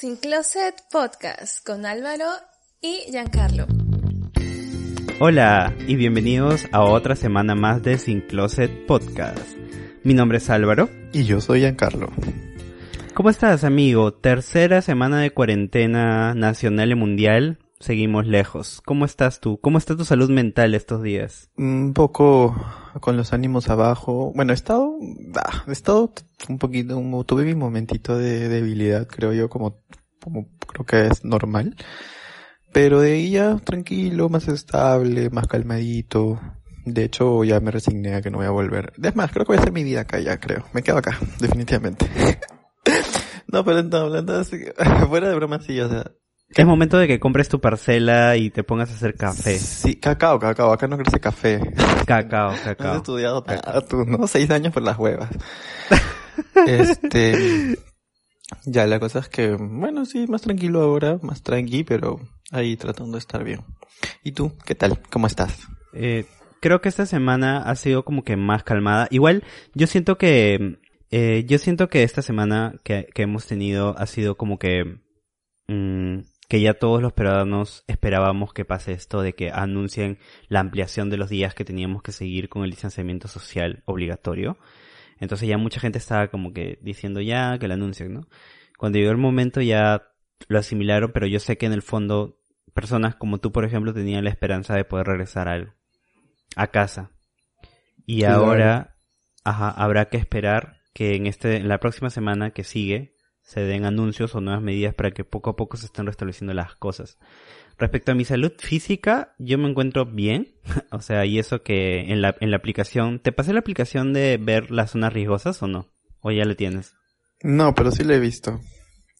Sin Closet Podcast con Álvaro y Giancarlo. Hola y bienvenidos a otra semana más de Sin Closet Podcast. Mi nombre es Álvaro. Y yo soy Giancarlo. ¿Cómo estás, amigo? Tercera semana de cuarentena nacional y mundial. Seguimos lejos. ¿Cómo estás tú? ¿Cómo está tu salud mental estos días? Un poco con los ánimos abajo. Bueno, he estado, ah, he estado un poquito, tuve mi momentito de debilidad, creo yo, como, como creo que es normal. Pero de ahí ya tranquilo, más estable, más calmadito. De hecho, ya me resigné a que no voy a volver. Es más, creo que voy a hacer mi vida acá ya, creo. Me quedo acá, definitivamente. no, pero no, hablando así, fuera de broma, sí, o sea. Es momento de que compres tu parcela y te pongas a hacer café. Sí, cacao, cacao. Acá no crece café. Cacao, cacao. Has estudiado nada, tú, ¿no? Seis años por las huevas. este... Ya, la cosa es que, bueno, sí, más tranquilo ahora, más tranqui, pero ahí tratando de estar bien. ¿Y tú? ¿Qué tal? ¿Cómo estás? Eh, creo que esta semana ha sido como que más calmada. Igual, yo siento que, eh, yo siento que esta semana que, que hemos tenido ha sido como que, mmm, que ya todos los peruanos esperábamos que pase esto de que anuncien la ampliación de los días que teníamos que seguir con el distanciamiento social obligatorio. Entonces ya mucha gente estaba como que diciendo ya que lo anuncien, ¿no? Cuando llegó el momento ya lo asimilaron, pero yo sé que en el fondo personas como tú, por ejemplo, tenían la esperanza de poder regresar a, a casa. Y ahora, ajá, habrá que esperar que en este, en la próxima semana que sigue, se den anuncios o nuevas medidas para que poco a poco se estén restableciendo las cosas. Respecto a mi salud física, yo me encuentro bien, o sea, y eso que en la, en la aplicación, ¿te pasé la aplicación de ver las zonas riesgosas o no? ¿O ya la tienes? No, pero sí la he visto.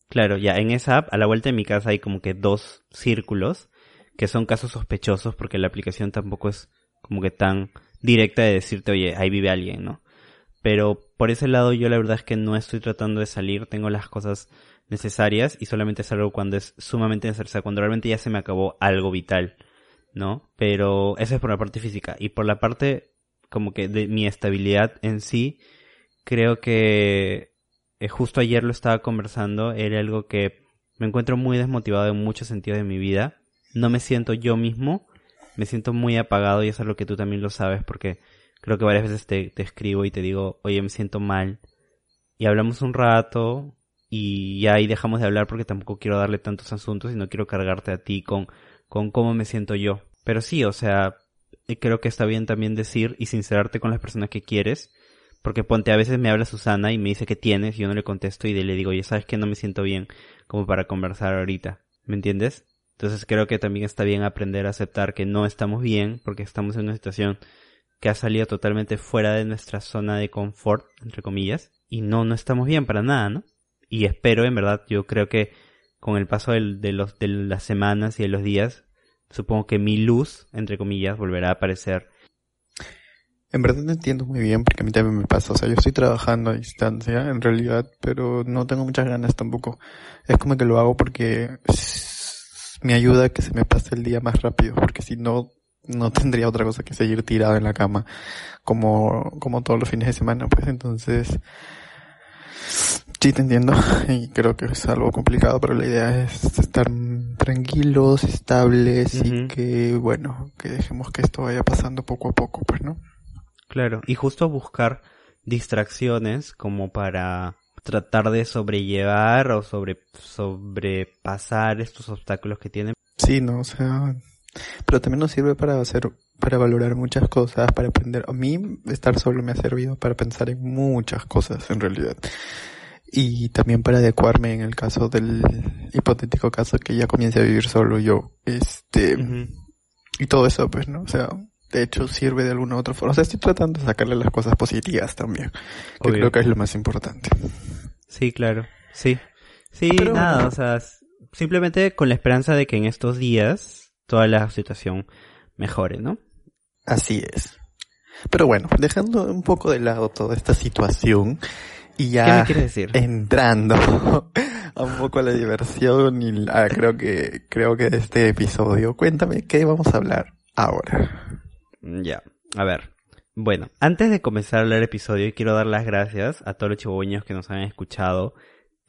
Claro, ya en esa app, a la vuelta de mi casa hay como que dos círculos que son casos sospechosos porque la aplicación tampoco es como que tan directa de decirte, oye, ahí vive alguien, ¿no? Pero por ese lado yo la verdad es que no estoy tratando de salir, tengo las cosas necesarias y solamente salgo cuando es sumamente necesario, cuando realmente ya se me acabó algo vital, ¿no? Pero eso es por la parte física y por la parte como que de mi estabilidad en sí, creo que eh, justo ayer lo estaba conversando, era algo que me encuentro muy desmotivado en muchos sentidos de mi vida, no me siento yo mismo, me siento muy apagado y eso es lo que tú también lo sabes porque Creo que varias veces te, te escribo y te digo, oye, me siento mal. Y hablamos un rato y ya ahí dejamos de hablar porque tampoco quiero darle tantos asuntos y no quiero cargarte a ti con, con cómo me siento yo. Pero sí, o sea, eh, creo que está bien también decir y sincerarte con las personas que quieres. Porque ponte, a veces me habla Susana y me dice que tienes y yo no le contesto y le digo, ya sabes que no me siento bien como para conversar ahorita. ¿Me entiendes? Entonces creo que también está bien aprender a aceptar que no estamos bien porque estamos en una situación que ha salido totalmente fuera de nuestra zona de confort, entre comillas, y no, no estamos bien para nada, ¿no? Y espero, en verdad, yo creo que con el paso de, los, de las semanas y de los días, supongo que mi luz, entre comillas, volverá a aparecer. En verdad no entiendo muy bien porque a mí también me pasa. O sea, yo estoy trabajando a distancia en realidad, pero no tengo muchas ganas tampoco. Es como que lo hago porque me ayuda a que se me pase el día más rápido, porque si no no tendría otra cosa que seguir tirado en la cama como, como todos los fines de semana, pues entonces, sí te entiendo y creo que es algo complicado, pero la idea es estar tranquilos, estables y que, bueno, que dejemos que esto vaya pasando poco a poco, pues, ¿no? Claro, y justo buscar distracciones como para tratar de sobrellevar o sobre, sobrepasar estos obstáculos que tienen. Sí, no, o sea, pero también nos sirve para hacer, para valorar muchas cosas, para aprender. A mí estar solo me ha servido para pensar en muchas cosas en realidad. Y también para adecuarme en el caso del hipotético caso que ya comience a vivir solo yo. Este, y todo eso pues, ¿no? O sea, de hecho sirve de alguna u otra forma. O sea, estoy tratando de sacarle las cosas positivas también. Que creo que es lo más importante. Sí, claro. Sí. Sí, nada, o sea, simplemente con la esperanza de que en estos días toda la situación mejore, ¿no? Así es. Pero bueno, dejando un poco de lado toda esta situación y ya decir? entrando a un poco a la diversión y creo que creo que de este episodio, cuéntame qué vamos a hablar ahora. Ya, a ver. Bueno, antes de comenzar a hablar el episodio, quiero dar las gracias a todos los chihuahueños que nos han escuchado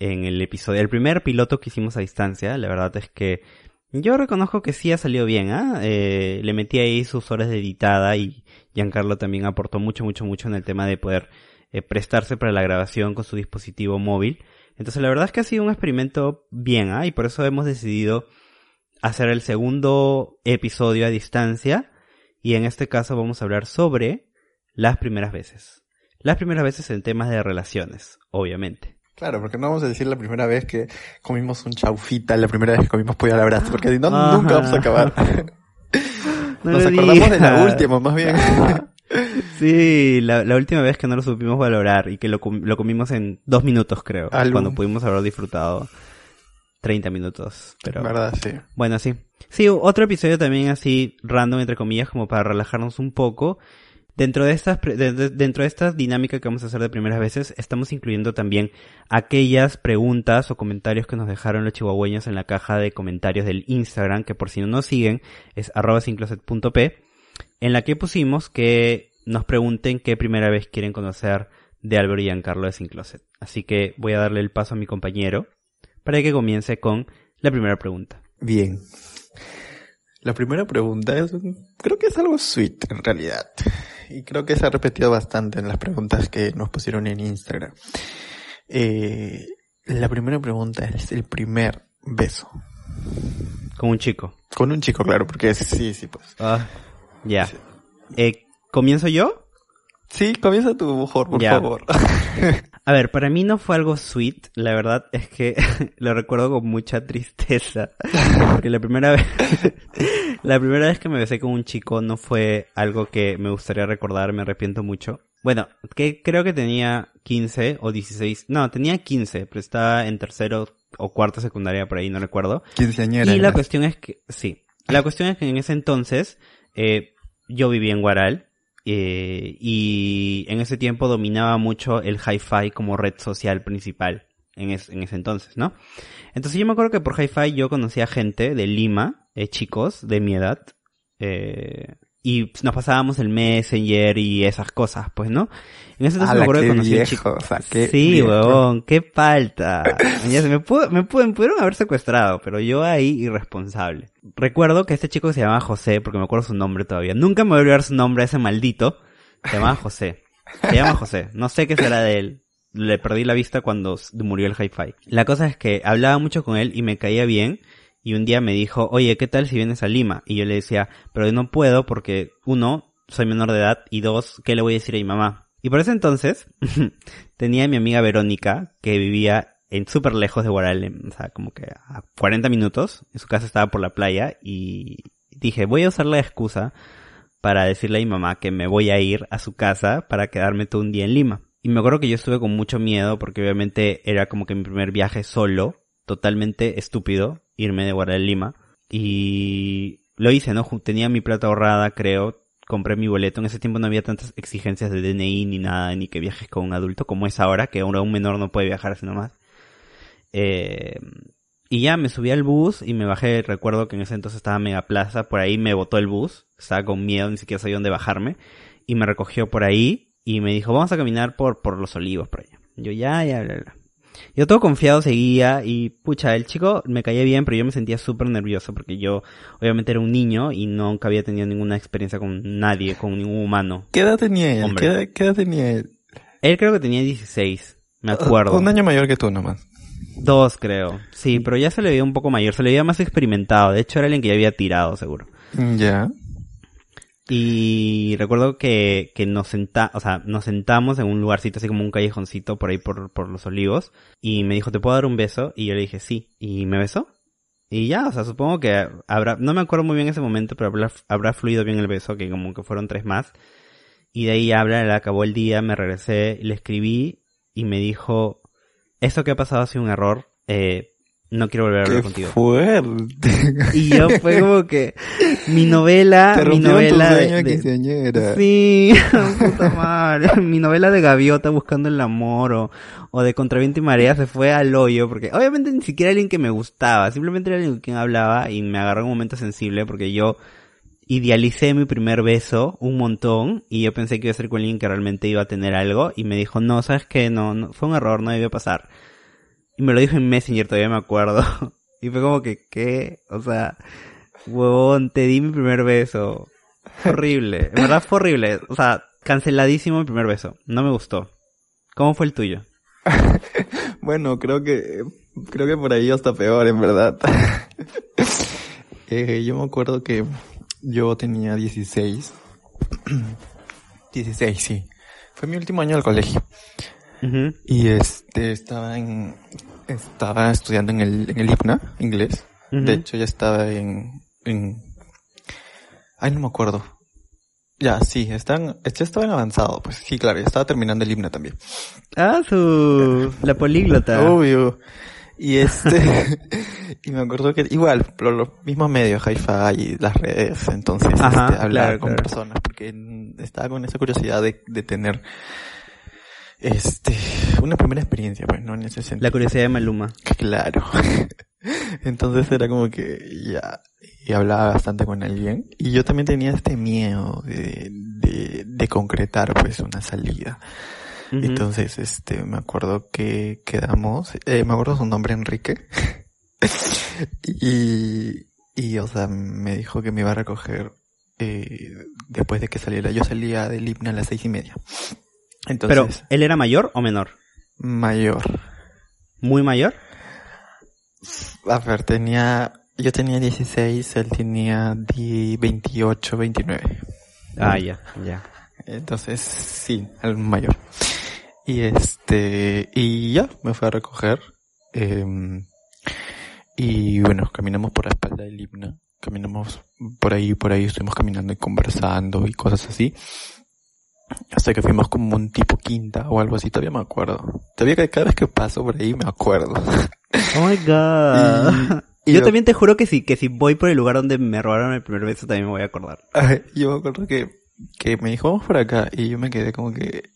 en el episodio, el primer piloto que hicimos a distancia, la verdad es que yo reconozco que sí ha salido bien, ¿ah? Eh, le metí ahí sus horas de editada y Giancarlo también aportó mucho, mucho, mucho en el tema de poder eh, prestarse para la grabación con su dispositivo móvil. Entonces la verdad es que ha sido un experimento bien, ¿ah? Y por eso hemos decidido hacer el segundo episodio a distancia y en este caso vamos a hablar sobre las primeras veces. Las primeras veces en temas de relaciones, obviamente. Claro, porque no vamos a decir la primera vez que comimos un chaufita, la primera vez que comimos pollo al abrazo, porque si no, nunca vamos a acabar. Nos acordamos de la última, más bien. Sí, la, última vez que no lo supimos valorar y que lo, lo comimos en dos minutos, creo. Cuando pudimos haber disfrutado 30 minutos. Pero... ¿Verdad? Sí. Bueno, sí. Sí, otro episodio también así random, entre comillas, como para relajarnos un poco. Dentro de estas, dentro de esta dinámica que vamos a hacer de primeras veces, estamos incluyendo también aquellas preguntas o comentarios que nos dejaron los chihuahueños en la caja de comentarios del Instagram, que por si no nos siguen, es arroba en la que pusimos que nos pregunten qué primera vez quieren conocer de Álvaro y Giancarlo de Sin Closet. Así que voy a darle el paso a mi compañero para que comience con la primera pregunta. Bien. La primera pregunta es, creo que es algo sweet en realidad. Y creo que se ha repetido bastante en las preguntas que nos pusieron en Instagram. Eh, la primera pregunta es el primer beso. Con un chico. Con un chico, claro, porque sí, sí, pues. Ah, ya. Eh, ¿Comienzo yo? Sí, comienza tú mejor, por favor. A ver, para mí no fue algo sweet, la verdad es que lo recuerdo con mucha tristeza, porque la primera vez, la primera vez que me besé con un chico no fue algo que me gustaría recordar, me arrepiento mucho. Bueno, que creo que tenía 15 o 16, no, tenía 15, pero estaba en tercero o cuarto secundaria por ahí, no recuerdo. Quinceañera. Y la cuestión es que, sí, la cuestión es que en ese entonces, eh, yo vivía en Guaral, eh, y en ese tiempo dominaba mucho el hi-fi como red social principal en, en, ese entonces, ¿no? Entonces yo me acuerdo que por hi-fi yo conocía gente de Lima, eh, chicos de mi edad, eh, y nos pasábamos el Messenger y esas cosas, pues, ¿no? En ese entonces me acuerdo que conocí chico. sí, huevón, qué falta. ya se me, pudo, me, pudieron haber secuestrado, pero yo ahí irresponsable. Recuerdo que este chico se llamaba José, porque me acuerdo su nombre todavía. Nunca me voy a olvidar su nombre, ese maldito. Se llamaba José. Se llama José. No sé qué será de él. Le perdí la vista cuando murió el hi-fi. La cosa es que hablaba mucho con él y me caía bien y un día me dijo, oye, ¿qué tal si vienes a Lima? Y yo le decía, pero yo no puedo porque, uno, soy menor de edad y dos, ¿qué le voy a decir a mi mamá? Y por ese entonces tenía a mi amiga Verónica que vivía en súper lejos de Guaralem, o sea, como que a 40 minutos, en su casa estaba por la playa y dije, voy a usar la excusa para decirle a mi mamá que me voy a ir a su casa para quedarme todo un día en Lima. Y me acuerdo que yo estuve con mucho miedo porque obviamente era como que mi primer viaje solo, totalmente estúpido, irme de Guadalajara a Lima. Y lo hice, ¿no? Tenía mi plata ahorrada, creo. Compré mi boleto. En ese tiempo no había tantas exigencias de DNI ni nada, ni que viajes con un adulto como es ahora, que ahora un menor no puede viajar así nomás. Eh, y ya me subí al bus y me bajé. Recuerdo que en ese entonces estaba Mega Plaza. Por ahí me botó el bus. Estaba con miedo, ni siquiera sabía dónde bajarme. Y me recogió por ahí y me dijo, vamos a caminar por, por los olivos por allá. Yo ya, ya, bla, bla. Yo todo confiado seguía y pucha, el chico me caía bien, pero yo me sentía súper nervioso porque yo obviamente era un niño y nunca había tenido ninguna experiencia con nadie, con ningún humano. ¿Qué edad tenía él? ¿Qué edad, tenía él? Él creo que tenía 16, me acuerdo. Un año mayor que tú nomás. Dos, creo. Sí, pero ya se le veía un poco mayor, se le veía más experimentado. De hecho, era alguien que ya había tirado, seguro. Ya. Y recuerdo que, que nos senta, o sea, nos sentamos en un lugarcito así como un callejoncito por ahí por, por los olivos. Y me dijo, ¿te puedo dar un beso? Y yo le dije, sí. Y me besó. Y ya, o sea, supongo que habrá, no me acuerdo muy bien ese momento, pero habrá, habrá fluido bien el beso, que como que fueron tres más. Y de ahí habla, le acabó el día, me regresé, le escribí y me dijo, esto que ha pasado ha sido un error, eh, no quiero volver a hablar contigo. fuerte. Y yo fue como que mi novela, mi novela de, Sí, puta madre, mi novela de gaviota buscando el amor o, o de contraviento y marea se fue al hoyo porque obviamente ni siquiera alguien que me gustaba, simplemente era alguien con quien hablaba y me agarró en un momento sensible porque yo idealicé mi primer beso un montón y yo pensé que iba a ser con alguien que realmente iba a tener algo y me dijo, "No, sabes que no, no fue un error, no debió pasar." Me lo dijo en Messenger, todavía me acuerdo. Y fue como que, ¿qué? O sea, huevón, te di mi primer beso. Horrible. En verdad fue horrible. O sea, canceladísimo mi primer beso. No me gustó. ¿Cómo fue el tuyo? Bueno, creo que creo que por ahí hasta peor, en verdad. Eh, yo me acuerdo que yo tenía 16. 16, sí. Fue mi último año del colegio. Y este, estaba en, estaba estudiando en el, en el IPNA, inglés. De hecho, ya estaba en, en, ay, no me acuerdo. Ya, sí, están, ya estaba en avanzado, pues sí, claro, ya estaba terminando el himno también. Ah, su... La políglota. Obvio. Y este, y me acuerdo que igual, por los mismos medios, hi-fi y las redes, entonces, Ajá, este, hablar claro, con claro. personas, porque estaba con esa curiosidad de, de tener, este, una primera experiencia, pues, ¿no? En ese sentido. La curiosidad de Maluma. Claro. Entonces era como que ya, y hablaba bastante con alguien. Y yo también tenía este miedo de, de, de concretar pues una salida. Entonces, este, me acuerdo que quedamos, eh, me acuerdo su nombre Enrique. y, y, o sea, me dijo que me iba a recoger, eh, después de que saliera. Yo salía del himno a las seis y media. Pero, Entonces, ¿él era mayor o menor? mayor. ¿Muy mayor? A ver, tenía, yo tenía 16, él tenía die- 28, 29. Ah, ya, ya. Entonces, sí, el mayor. Y este, y ya, me fue a recoger. em, y bueno, caminamos por la espalda del himno. Caminamos por ahí, por ahí, estuvimos caminando y conversando y cosas así. Hasta que fuimos como un tipo quinta o algo así, todavía me acuerdo. Todavía que cada vez que paso por ahí me acuerdo. Oh my god. Y- y Yo lo- también te juro que si, que si voy por el lugar donde me robaron el primer beso también me voy a acordar. Ay, yo me acuerdo que, que me dijo, vamos por acá, y yo me quedé como que,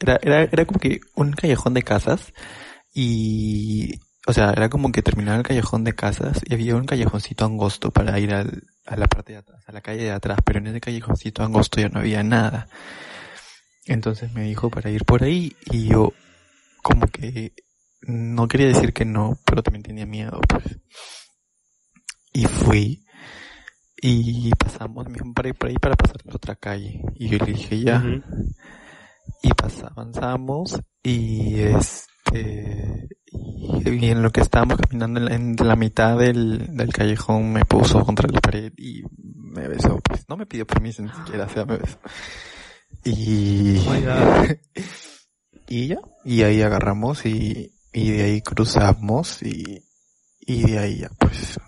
era, era, era como que un callejón de casas, y, o sea, era como que terminaba el callejón de casas, y había un callejoncito angosto para ir al, a la parte de atrás, a la calle de atrás, pero en ese callejoncito angosto ya no había nada. Entonces me dijo para ir por ahí, y yo, como que, no quería decir que no, pero también tenía miedo, pues. Y fui, y pasamos, me dijo, para ir por ahí para pasar a la otra calle. Y yo le dije, ya. Y pas avanzamos, y este, y en lo que estábamos caminando en la, en la mitad del, del callejón me puso contra la pared y me besó, pues no me pidió permiso ni siquiera, o sea, me besó. Y, y ya, y ahí agarramos y, y de ahí cruzamos y, y de ahí ya, pues.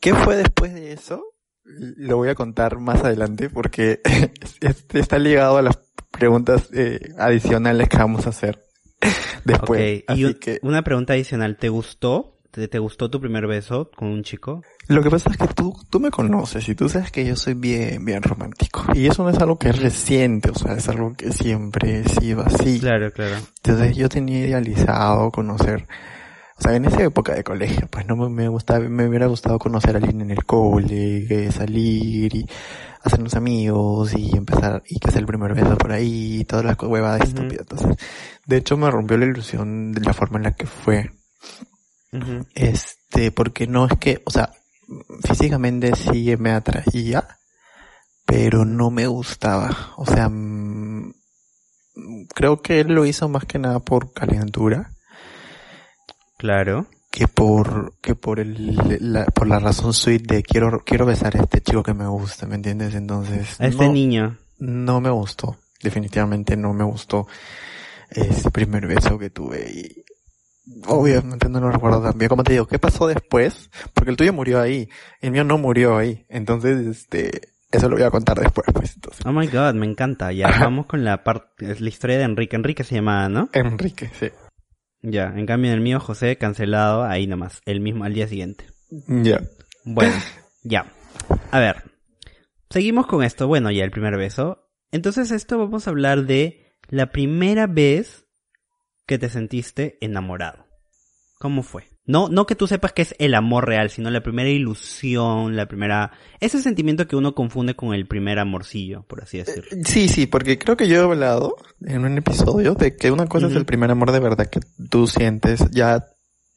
¿Qué fue después de eso? Lo voy a contar más adelante porque está ligado a las preguntas eh, adicionales que vamos a hacer después. ok, y Así un- que una pregunta adicional, ¿te gustó? ¿Te, te gustó tu primer beso con un chico? lo que pasa es que tú, tú me conoces y tú sabes que yo soy bien, bien romántico. Y eso no es algo que es reciente, o sea, es algo que siempre he sido así. Claro, claro. Entonces yo tenía idealizado conocer, o sea, en esa época de colegio, pues no me, me gustaba, me hubiera gustado conocer a alguien en el cole, salir y hacernos amigos y empezar, y que hacer el primer beso por ahí y todas las huevadas Ujú. estúpidas. Entonces, de hecho me rompió la ilusión de la forma en la que fue. Este, porque no es que, o sea, físicamente sí me atraía, pero no me gustaba. O sea, mm, creo que él lo hizo más que nada por calentura Claro. que por que por el la, por la razón sweet de quiero quiero besar a este chico que me gusta, ¿me entiendes? Entonces A este no, niño. no me gustó, definitivamente no me gustó ese primer beso que tuve y obviamente no lo recuerdo tan bien. Como te digo, ¿qué pasó después? Porque el tuyo murió ahí, el mío no murió ahí, entonces este eso lo voy a contar después, pues entonces. Oh my god, me encanta. Ya, Ajá. vamos con la parte, la historia de Enrique. Enrique se llamaba, ¿no? Enrique, sí. Ya, en cambio en el mío, José, cancelado ahí nomás, el mismo al día siguiente. Ya. Bueno, ya. A ver. Seguimos con esto. Bueno, ya el primer beso. Entonces esto vamos a hablar de la primera vez que te sentiste enamorado. ¿Cómo fue? No, no que tú sepas que es el amor real, sino la primera ilusión, la primera, ese sentimiento que uno confunde con el primer amorcillo, por así decirlo. Sí, sí, porque creo que yo he hablado en un episodio de que una cosa es el primer amor de verdad que tú sientes ya,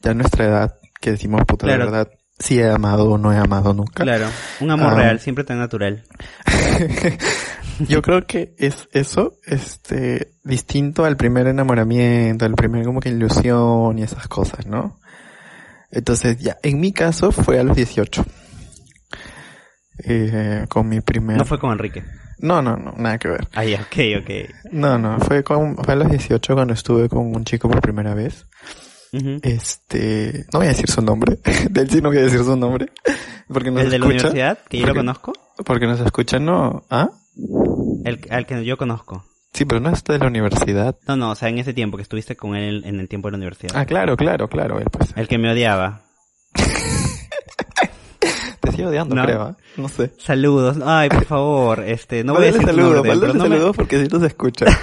ya a nuestra edad, que decimos puta de Claro. verdad, si he amado o no he amado nunca. Claro, un amor real, siempre tan natural. Yo creo que es eso, este, distinto al primer enamoramiento, al primer como que ilusión y esas cosas, ¿no? Entonces, ya, en mi caso fue a los 18. Eh, con mi primer... No fue con Enrique. no, no, no, nada que ver. Ya, ok, ok. No, no, fue, con, fue a los 18 cuando estuve con un chico por primera vez. Este, no voy a decir su nombre, de él sí no voy a decir su nombre, porque nos ¿El de la escucha, universidad? Que yo lo conozco. porque nos escucha, no, ¿ah? El, al que yo conozco. Sí, pero no es de la universidad. No, no, o sea, en ese tiempo que estuviste con él en el tiempo de la universidad. Ah, claro, claro, claro, él pues. El que me odiaba. Te sigo odiando, No. creo, ¿ah? No sé. Saludos. Ay, por favor, este, no voy a decir tu saludos, nombre, pero no me- saludos porque sí nos escucha.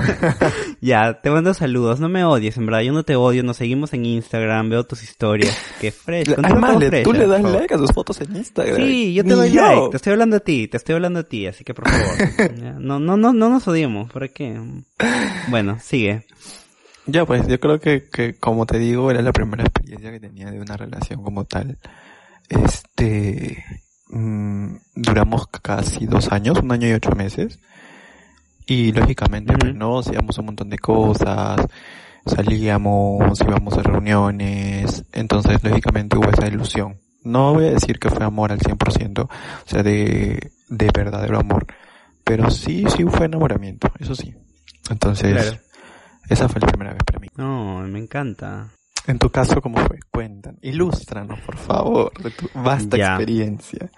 Ya, te mando saludos, no me odies, en verdad, yo no te odio, nos seguimos en Instagram, veo tus historias, qué fresh. Además, tú le das like a sus fotos en Instagram. Sí, yo te doy yo. like, te estoy hablando a ti, te estoy hablando a ti, así que por favor. no, no, no, no nos odiemos, ¿por qué? Bueno, sigue. Ya, pues yo creo que, que, como te digo, era la primera experiencia que tenía de una relación como tal. Este, mm, duramos casi dos años, un año y ocho meses. Y lógicamente, pues Ujú. no, hacíamos un montón de cosas, salíamos, íbamos a reuniones, entonces lógicamente hubo esa ilusión. No voy a decir que fue amor al 100%, o sea, de, de verdadero amor, pero sí, sí fue enamoramiento, eso sí. Entonces, Claro. esa fue la primera vez para mí. No, me encanta. En tu caso, ¿cómo fue? Cuéntanos. Ilústranos, por favor, de tu vasta Ya. experiencia.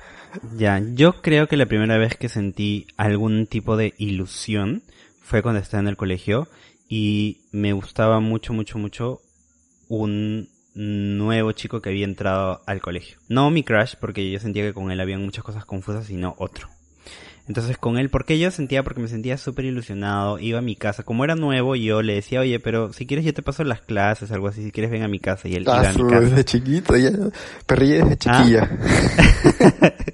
Ya, yo creo que la primera vez que sentí algún tipo de ilusión fue cuando estaba en el colegio y me gustaba mucho, mucho, mucho un nuevo chico que había entrado al colegio. No mi crush, porque yo sentía que con él había muchas cosas confusas, sino otro. Entonces con él, ¿por qué yo sentía? Porque me sentía súper ilusionado, iba a mi casa, como era nuevo, yo le decía, oye, pero si quieres yo te paso las clases, algo así, si quieres ven a mi casa, y él iba Ah, a mi su- casa. desde chiquito, ya, perrilla desde Ah. chiquilla.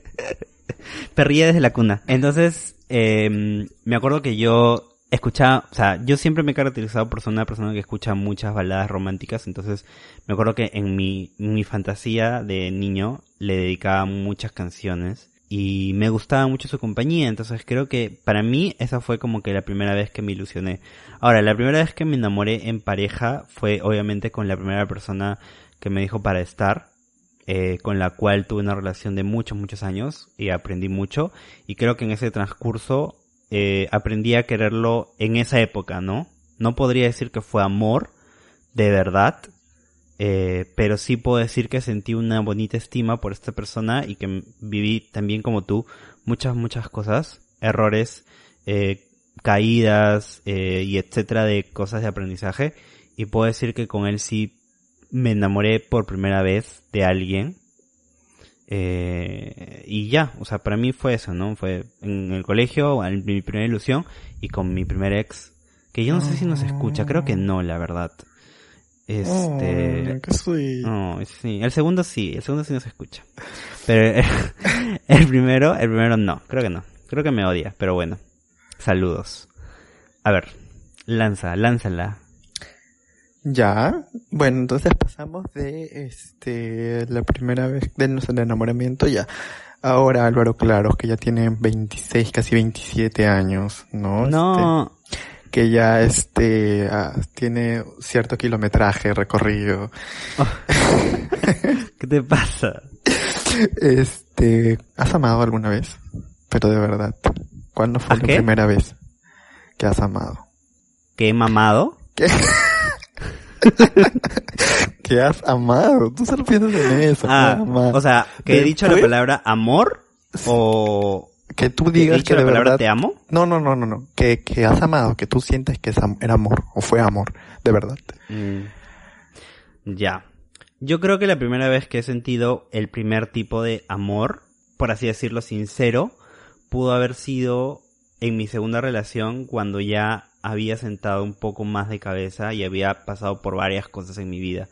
Perría desde la cuna. Entonces, eh, me acuerdo que yo escuchaba, o sea, yo siempre me he caracterizado por ser una persona que escucha muchas baladas románticas, entonces me acuerdo que en mi, mi fantasía de niño le dedicaba muchas canciones y me gustaba mucho su compañía, entonces creo que para mí esa fue como que la primera vez que me ilusioné. Ahora, la primera vez que me enamoré en pareja fue obviamente con la primera persona que me dijo para estar, eh, con la cual tuve una relación de muchos, muchos años y aprendí mucho. Y creo que en ese transcurso eh, aprendí a quererlo en esa época, ¿no? No podría decir que fue amor, de verdad, eh, pero sí puedo decir que sentí una bonita estima por esta persona y que viví también como tú muchas, muchas cosas, errores, eh, caídas eh, y etcétera de cosas de aprendizaje. Y puedo decir que con él sí me enamoré por primera vez de alguien. Eh, y ya, o sea, para mí fue eso, ¿no? Fue en el colegio, en mi primera ilusión y con mi primer ex. Que yo no sé si nos escucha, creo que no, la verdad. Este... Oh, sweet. No, sí, el segundo sí, el segundo sí nos escucha. Pero el primero, el primero no, creo que no. Creo que me odia, pero bueno. Saludos. A ver, lanza, lánzala. Ya, bueno, entonces pasamos de este la primera vez de nuestro enamoramiento ya. Ahora Álvaro Claros, que ya tiene 26, casi 27 años, ¿no? No, Este, que ya este ah, tiene cierto kilometraje recorrido. ¿qué te pasa? Este, ¿has amado alguna vez? Pero de verdad, ¿cuándo fue ¿A la qué? primera vez que has amado? ¿Que he mamado? ¿Qué? ¿Qué has amado? Tú solo piensas en eso. Ah, o sea, que he dicho la palabra amor o que tú digas que de verdad te amo. No, no, no, no, no. Que, que has amado, que tú sientes que es am- era amor, o fue amor, de verdad. Mm, Ya. Yo creo que la primera vez que he sentido el primer tipo de amor, por así decirlo, sincero, pudo haber sido en mi segunda relación cuando ya había sentado un poco más de cabeza y había pasado por varias cosas en mi vida.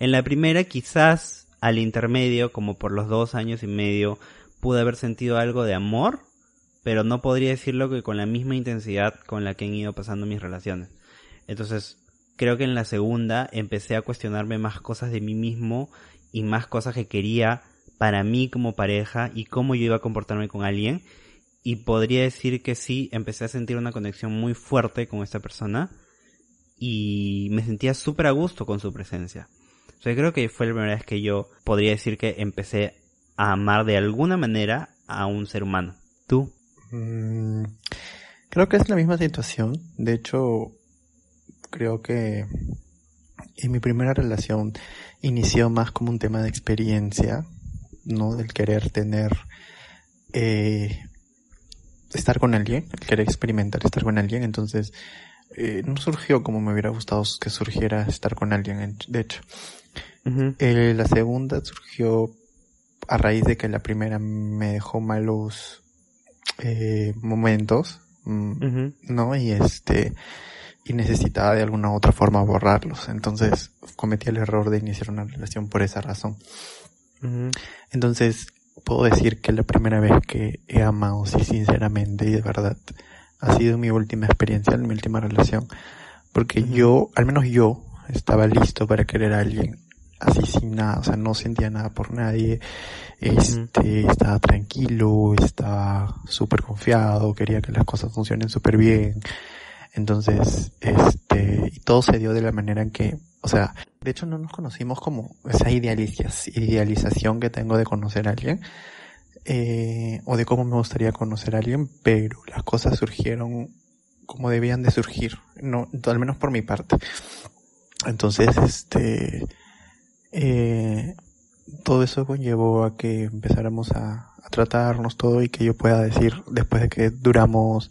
En la primera quizás al intermedio, como por los dos años y medio, pude haber sentido algo de amor, pero no podría decirlo que con la misma intensidad con la que han ido pasando mis relaciones. Entonces, creo que en la segunda empecé a cuestionarme más cosas de mí mismo y más cosas que quería para mí como pareja y cómo yo iba a comportarme con alguien. Y podría decir que sí, empecé a sentir una conexión muy fuerte con esta persona y me sentía súper a gusto con su presencia. O sea, creo que fue la primera vez que yo podría decir que empecé a amar de alguna manera a un ser humano. ¿Tú? Mm, creo que es la misma situación. De hecho, creo que en mi primera relación inició más como un tema de experiencia, ¿no? Del querer tener, eh, estar con alguien, el querer experimentar estar con alguien. Entonces, eh, no surgió como me hubiera gustado que surgiera estar con alguien, de hecho. Eh, la segunda surgió a raíz de que la primera me dejó malos eh, momentos, mm, ¿no? Y este, y necesitaba de alguna u otra forma borrarlos. Entonces cometí el error de iniciar una relación por esa razón. Entonces puedo decir que la primera vez que he amado, sí, sinceramente y de verdad, ha sido mi última experiencia, mi última relación. Porque yo, al menos yo, estaba listo para querer a alguien así sin nada, o sea, no sentía nada por nadie, este, estaba tranquilo, estaba súper confiado, quería que las cosas funcionen súper bien. Entonces, este, y todo se dio de la manera en que, o sea, de hecho no nos conocimos como esa idealización que tengo de conocer a alguien, eh, o de cómo me gustaría conocer a alguien, pero las cosas surgieron como debían de surgir, no, al menos por mi parte. Entonces, este, eh, todo eso conllevó a que empezáramos a, tratarnos todo y que yo pueda decir, después de que duramos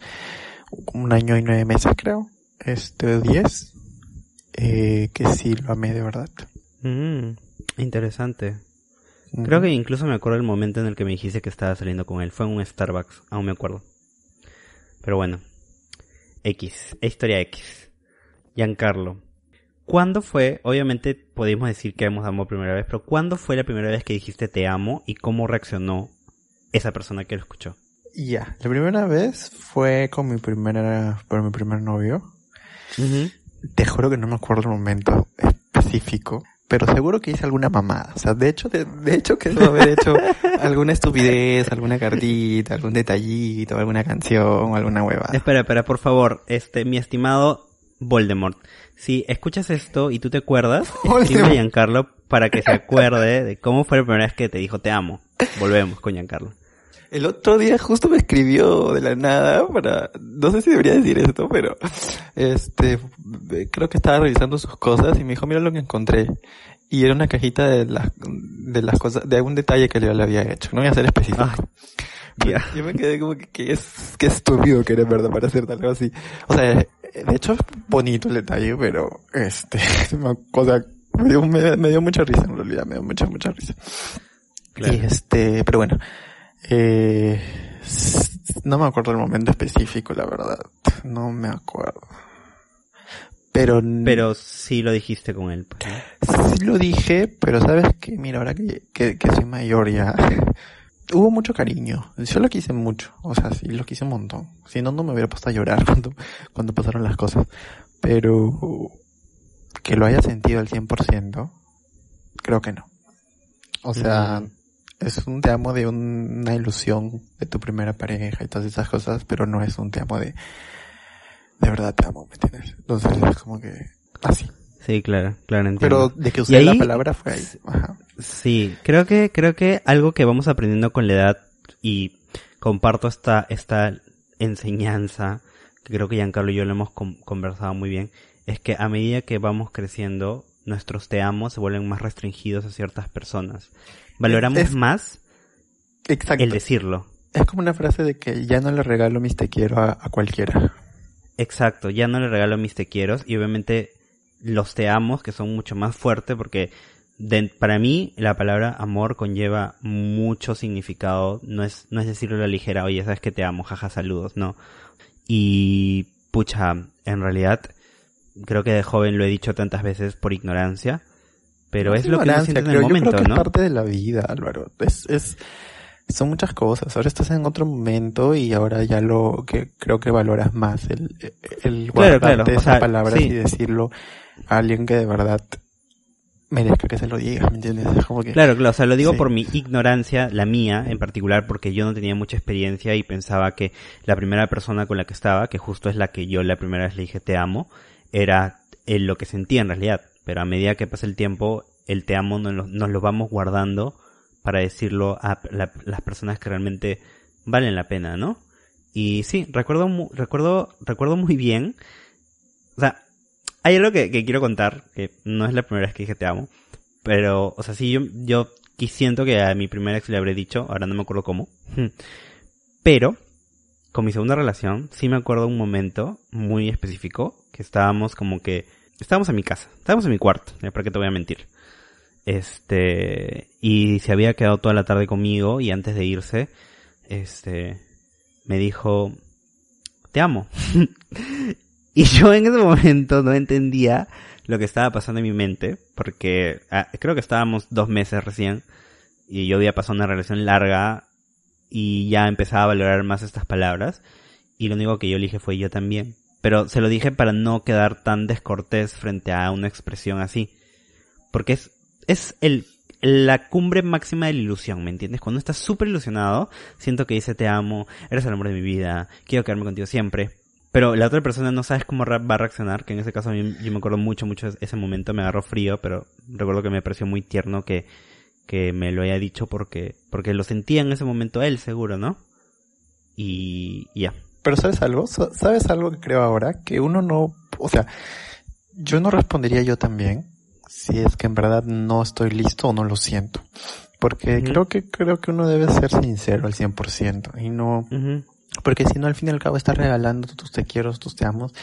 un año y nueve meses creo, este, diez, eh, que sí lo amé de verdad. Mm, interesante. Creo que incluso me acuerdo el momento en el que me dijiste que estaba saliendo con él. Fue en un Starbucks, aún me acuerdo. Pero bueno. X, historia X. Giancarlo. ¿Cuándo fue, obviamente podemos decir que hemos amor primera vez, pero ¿cuándo fue la primera vez que dijiste te amo y cómo reaccionó esa persona que lo escuchó? Ya, la primera vez fue con mi primera, por mi primer novio. Te juro que no me acuerdo el momento específico, pero seguro que hice alguna mamada. O sea, de hecho, de, hecho que debo haber hecho alguna estupidez, alguna cartita, algún detallito, alguna canción, alguna hueva. Espera, espera, por favor, este, mi estimado Voldemort. Si escuchas esto y tú te acuerdas, escribe a Giancarlo para que se acuerde de cómo fue la primera vez que te dijo te amo. Volvemos con Giancarlo. El otro día justo me escribió de la nada para, no sé si debería decir esto, pero, este, creo que estaba revisando sus cosas y me dijo, mira lo que encontré. Y era una cajita de las, de las cosas, de algún detalle que yo le había hecho. No voy a ser específico. Ah, yo me quedé como que, que es, que estúpido que eres verdad para hacer algo así. O sea, de hecho es bonito el detalle, pero, este, o sea, me dio, me, dio mucha risa en realidad, me dio mucha, mucha risa. Y este, pero bueno, eh, no me acuerdo el momento específico, la verdad. No me acuerdo. Pero, pero sí lo dijiste con él. Pues, sí lo dije, pero sabes que, mira, ahora que, que, que soy mayor ya, hubo mucho cariño. Yo lo quise mucho. O sea, sí, lo quise un montón. Si no, no me hubiera puesto a llorar cuando, cuando pasaron las cosas. Pero que lo haya sentido al 100%, creo que no. O sea, mm es un te amo de una ilusión de tu primera pareja y todas esas cosas, pero no es un te amo de, de verdad te amo, ¿me entiendes? Entonces es como que así. Sí, claro, claro, entiendo. Pero de que usé la palabra fue ahí. Ajá. Sí, creo que, creo que algo que vamos aprendiendo con la edad y comparto esta, esta enseñanza, que creo que Giancarlo y yo lo hemos conversado muy bien, es que a medida que vamos creciendo, nuestros te amo se vuelven más restringidos a ciertas personas. Valoramos más el decirlo. Es como una frase de que ya no le regalo mis te quiero a, cualquiera. Exacto, ya no le regalo mis te quiero y obviamente los te amos que son mucho más fuertes porque para mí la palabra amor conlleva mucho significado, no es, no es decirlo a la ligera, oye, sabes que te amo, jaja, saludos, no. Y pucha, en realidad, creo que de joven lo he dicho tantas veces por ignorancia, pero No es lo que uno siente en el yo momento, creo que ¿no? es parte de la vida, Álvaro. Es, es, son muchas cosas. Ahora estás en otro momento y ahora ya lo que creo que valoras más el, el guardarte claro, o esas palabras sí. y decirlo a alguien que de verdad merezca que se lo diga, ¿me entiendes? Es como que... Claro, claro, o sea, lo digo Sí. por mi ignorancia, la mía en particular, porque yo no tenía mucha experiencia y pensaba que la primera persona con la que estaba, que justo es la que yo la primera vez le dije te amo, era eh, lo que sentía en realidad. Pero a medida que pasa el tiempo, el te amo nos lo, nos lo vamos guardando para decirlo a la- las personas que realmente valen la pena, ¿no? Y sí, recuerdo, recuerdo, recuerdo muy bien, o sea, hay algo que, que quiero contar, que no es la primera vez que dije te amo, pero, o sea, sí, yo, yo siento que a mi primera ex le habré dicho, ahora no me acuerdo cómo, pero, con mi segunda relación, sí me acuerdo un momento muy específico, que estábamos como que, estábamos en mi casa, estábamos en mi cuarto, para qué te voy a mentir. Este, y se había quedado toda la tarde conmigo y antes de irse, este, me dijo, te amo. y yo en ese momento no entendía lo que estaba pasando en mi mente, porque ah, creo que estábamos dos meses recién y yo había pasado una relación larga y ya empezaba a valorar más estas palabras y lo único que yo le dije fue yo también. Pero se lo dije para no quedar tan descortés frente a una expresión así. Porque es, es el, la cumbre máxima de la ilusión, ¿me entiendes? Cuando estás súper ilusionado, siento que dice te amo, eres el amor de mi vida, quiero quedarme contigo siempre. Pero la otra persona no sabes cómo va a reaccionar, que en ese caso a mí, yo me acuerdo mucho, mucho ese momento, me agarró frío, pero recuerdo que me pareció muy tierno que, que me lo haya dicho porque, porque lo sentía en ese momento él, seguro, ¿no? Y ya. Pero ¿sabes algo? Sa- ¿Sabes algo que creo ahora? Que uno no, o sea, yo no respondería yo también si es que en verdad no estoy listo o no lo siento. Porque creo que, creo que uno debe ser sincero al 100% y no. Porque si no al fin y al cabo estás regalando tus te quiero, tus te amos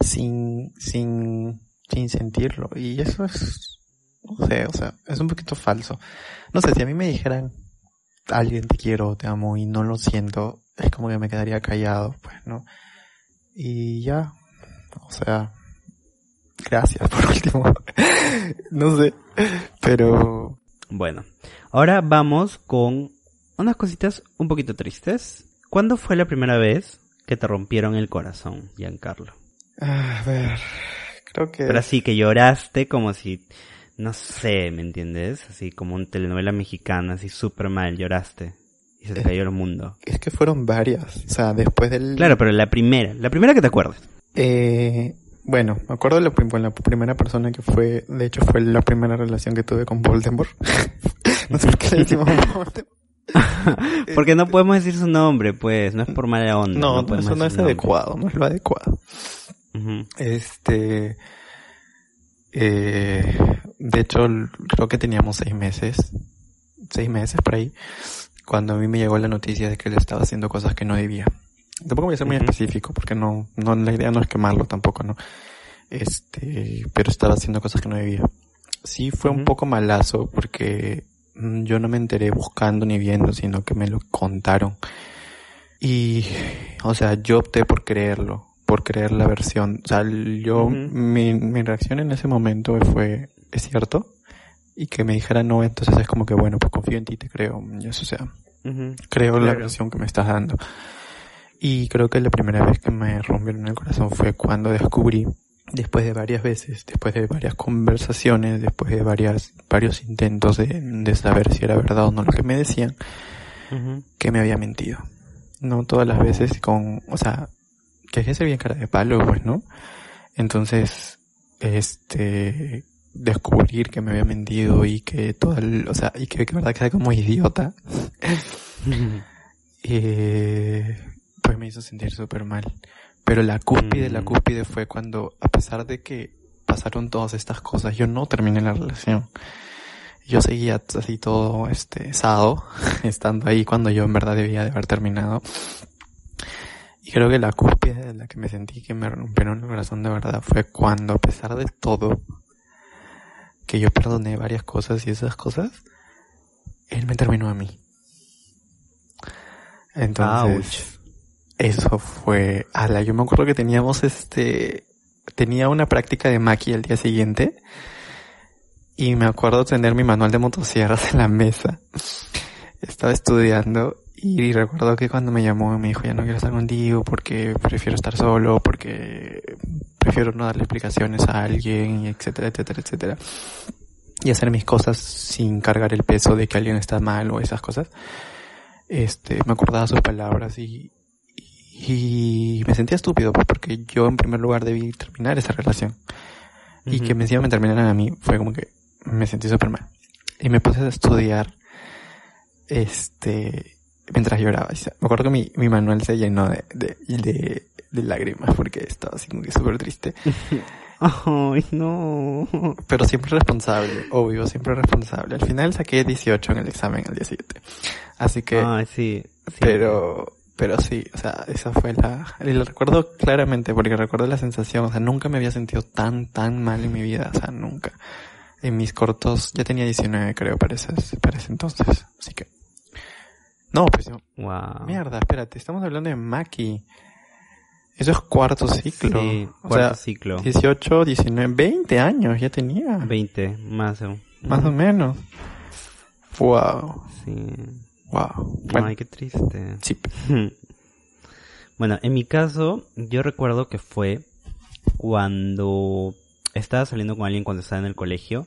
sin, sin, sin sentirlo. Y eso es, no sé, o sea, es un poquito falso. No sé, si a mí me dijeran alguien te quiero, te amo y no lo siento, es como que me quedaría callado, pues, ¿no? Y ya, o sea, gracias por último. no sé, pero Bueno, ahora vamos con unas cositas un poquito tristes. ¿Cuándo fue la primera vez que te rompieron el corazón, Giancarlo? a ver, creo que Pero así que lloraste como si, no sé, ¿me entiendes? Así como en telenovela mexicana, así súper mal, lloraste. Y se te cayó el mundo. es que fueron varias, o sea, después del Claro, pero la primera, la primera que te acuerdes. Eh, bueno, me acuerdo de la primera persona que fue, de hecho fue la primera relación que tuve con Voldemort. no sé por qué le decimos Voldemort. Porque no podemos decir su nombre, pues, no es por mala onda. No, no, eso no es adecuado, no es lo adecuado. Ujú. Este, eh, de hecho, creo que teníamos seis meses, seis meses por ahí, cuando a mí me llegó la noticia de que él estaba haciendo cosas que no debía. Tampoco voy a ser muy Ujú. específico, porque no, no, la idea no es quemarlo tampoco, ¿no? Este, pero estaba haciendo cosas que no debía. Sí fue un Ujú. poco malazo, porque yo no me enteré buscando ni viendo, sino que me lo contaron. Y, o sea, yo opté por creerlo, por creer la versión. O sea, yo, mi, mi reacción en ese momento fue, ¿es cierto? Y que me dijera no, entonces es como que bueno, pues confío en ti, te creo. Y eso, o sea, creo la versión que me estás dando. Y creo que la primera vez que me rompieron el corazón fue cuando descubrí, después de varias veces, después de varias conversaciones, después de varias, varios intentos de, de saber si era verdad o no lo que me decían, que me había mentido. No todas las veces con, o sea, que que ser bien cara de palo, pues, ¿no? Entonces, este, descubrir que me había mentido y que todo el, o sea, y que de verdad quedé como idiota, eh, pues me hizo sentir súper mal. Pero la cúspide, la Mm. cúspide fue cuando, a pesar de que pasaron todas estas cosas, yo no terminé la relación. Yo seguía así todo, este, sado, estando ahí cuando yo en verdad debía de haber terminado. Y creo que la cúspide de la que me sentí que me rompieron el corazón de verdad fue cuando, a pesar de todo, que yo perdoné varias cosas y esas cosas, él me terminó a mí. Entonces, Eso fue, ala, yo me acuerdo que teníamos este, tenía una práctica de maqui el día siguiente y me acuerdo tener mi manual de motosierras en la mesa. Estaba estudiando y recuerdo que cuando me llamó me dijo ya no quiero estar contigo porque prefiero estar solo, porque prefiero no darle explicaciones a alguien, etcétera, etcétera, etcétera. Y hacer mis cosas sin cargar el peso de que alguien está mal o esas cosas. Este, me acordaba sus palabras y, y me sentía estúpido pues, porque yo en primer lugar debí terminar esa relación. Y que me encima me terminaran a mí fue como que me sentí súper mal. Y me puse a estudiar, este, mientras lloraba. Me acuerdo que mi, mi manual se llenó de, de, de, de lágrimas porque estaba así como que súper triste. Ay, no. Pero siempre responsable, obvio, siempre responsable. Al final saqué 18 en el examen el día siguiente. Así que... Ay, sí. sí. Pero, pero sí, o sea, esa fue la... Y lo recuerdo claramente porque recuerdo la sensación, o sea, nunca me había sentido tan, tan mal en mi vida, o sea, nunca. En mis cortos, ya tenía 19 creo para ese, para ese entonces, así que... No, pues. Wow. Mierda, espérate, estamos hablando de Maki. Eso es cuarto ciclo. Sí, o cuarto sea, ciclo. 18, 19, 20 años ya tenía. 20, más aún. Más o menos. Wow. Sí. Wow. Bueno, Ay, qué triste. sí. Bueno, en mi caso, yo recuerdo que fue cuando estaba saliendo con alguien cuando estaba en el colegio,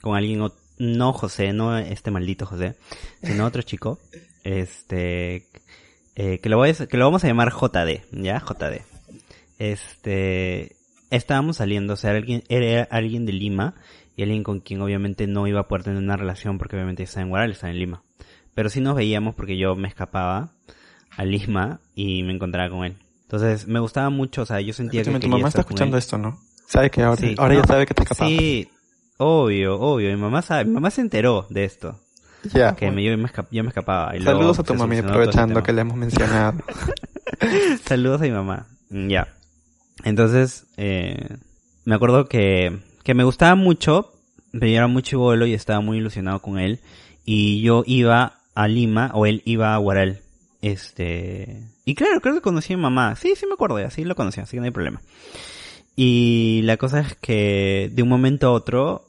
con alguien, no José, no este maldito José, sino otro chico, este, eh, que, lo voy a- que lo vamos a llamar JD, ¿ya? JD. Este, estábamos saliendo, o sea, era alguien, era alguien de Lima y alguien con quien obviamente no iba a poder tener una relación porque obviamente está en Guaral, está en Lima. Pero sí nos veíamos porque yo me escapaba a Lima y me encontraba con él. Entonces me gustaba mucho, o sea, yo sentía que Escúchame, tu quería mamá está estar con escuchando él. esto, ¿no? Sabe que ahora, Sí, ahora no, ya sabe que te escapas. Sí, obvio, obvio. Mi mamá sabe, mi mamá se enteró de esto. Ya. Que me, yo, me escap- yo me escapaba. y Saludos luego a tu mami aprovechando que le hemos mencionado. Saludos a mi mamá. Mm, Ya. Entonces, eh, me acuerdo que, que me gustaba mucho, pero yo era muy chivolo y estaba muy ilusionado con él. Y yo iba a Lima, o él iba a Guaral. Este, y claro, creo que conocí a mi mamá. Sí, sí me acuerdo, ya, sí lo conocí, así que no hay problema. Y la cosa es que de un momento a otro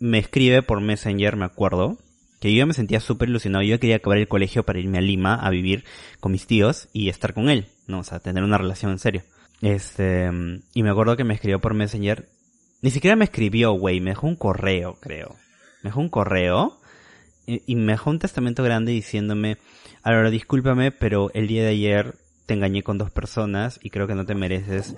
me escribe por Messenger, me acuerdo, que yo ya me sentía súper ilusionado. Yo quería acabar el colegio para irme a Lima a vivir con mis tíos y estar con él, ¿no? O sea, tener una relación en serio. Este, y me acuerdo que me escribió por Messenger. Ni siquiera me escribió, güey, me dejó un correo, creo. Me dejó un correo y, me dejó un testamento grande diciéndome, ahora discúlpame, pero el día de ayer te engañé con dos personas y creo que no te mereces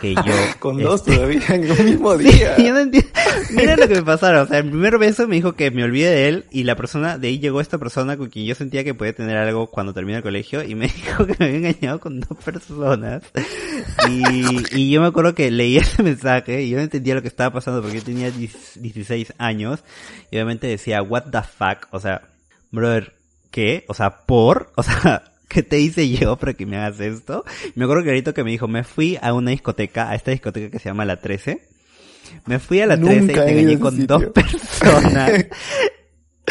que yo... Con dos este, todavía en un mismo Sí, día. yo no entiendo. Mira lo que me pasaron. O sea, el primer beso me dijo que me olvide de él y la persona, de ahí llegó esta persona con quien yo sentía que podía tener algo cuando termine el colegio y me dijo que me había engañado con dos personas. Y, y yo me acuerdo que leí ese mensaje y yo no entendía lo que estaba pasando porque yo tenía 10 16 años y obviamente decía, what the fuck, o sea, brother, ¿qué? O sea, por, o sea, ¿qué te hice yo para que me hagas esto? Me acuerdo que ahorita que me dijo, me fui a una discoteca, a esta discoteca que se llama La 13. Me fui a La 13 Nunca y te engañé con sitio. dos personas.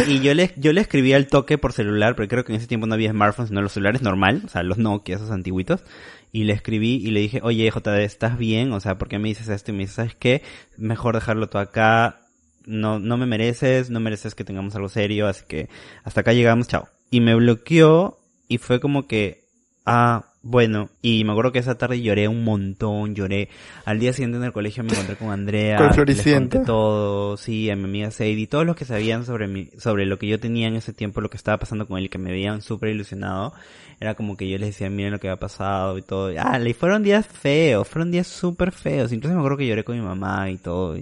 Y yo le, yo le escribí al toque por celular, porque creo que en ese tiempo no había smartphones, sino los celulares normal, o sea, los Nokia, esos antiguitos. Y le escribí y le dije, oye, JD, ¿estás bien? O sea, ¿por qué me dices esto? Y me dice, ¿sabes qué? Mejor dejarlo todo acá. No, no me mereces, no mereces que tengamos algo serio, así que hasta acá llegamos, chao. Y me bloqueó y fue como que, ah, bueno. Y me acuerdo que esa tarde lloré un montón, lloré. Al día siguiente en el colegio me encontré con Andrea. Con Floricienta. todo, sí, a mi amiga Sadie, todos los que sabían sobre mi, sobre lo que yo tenía en ese tiempo, lo que estaba pasando con él y que me veían súper ilusionado, era como que yo les decía, miren lo que había pasado y todo. Ah, y fueron días feos, fueron días súper feos. Incluso me acuerdo que lloré con mi mamá y todo.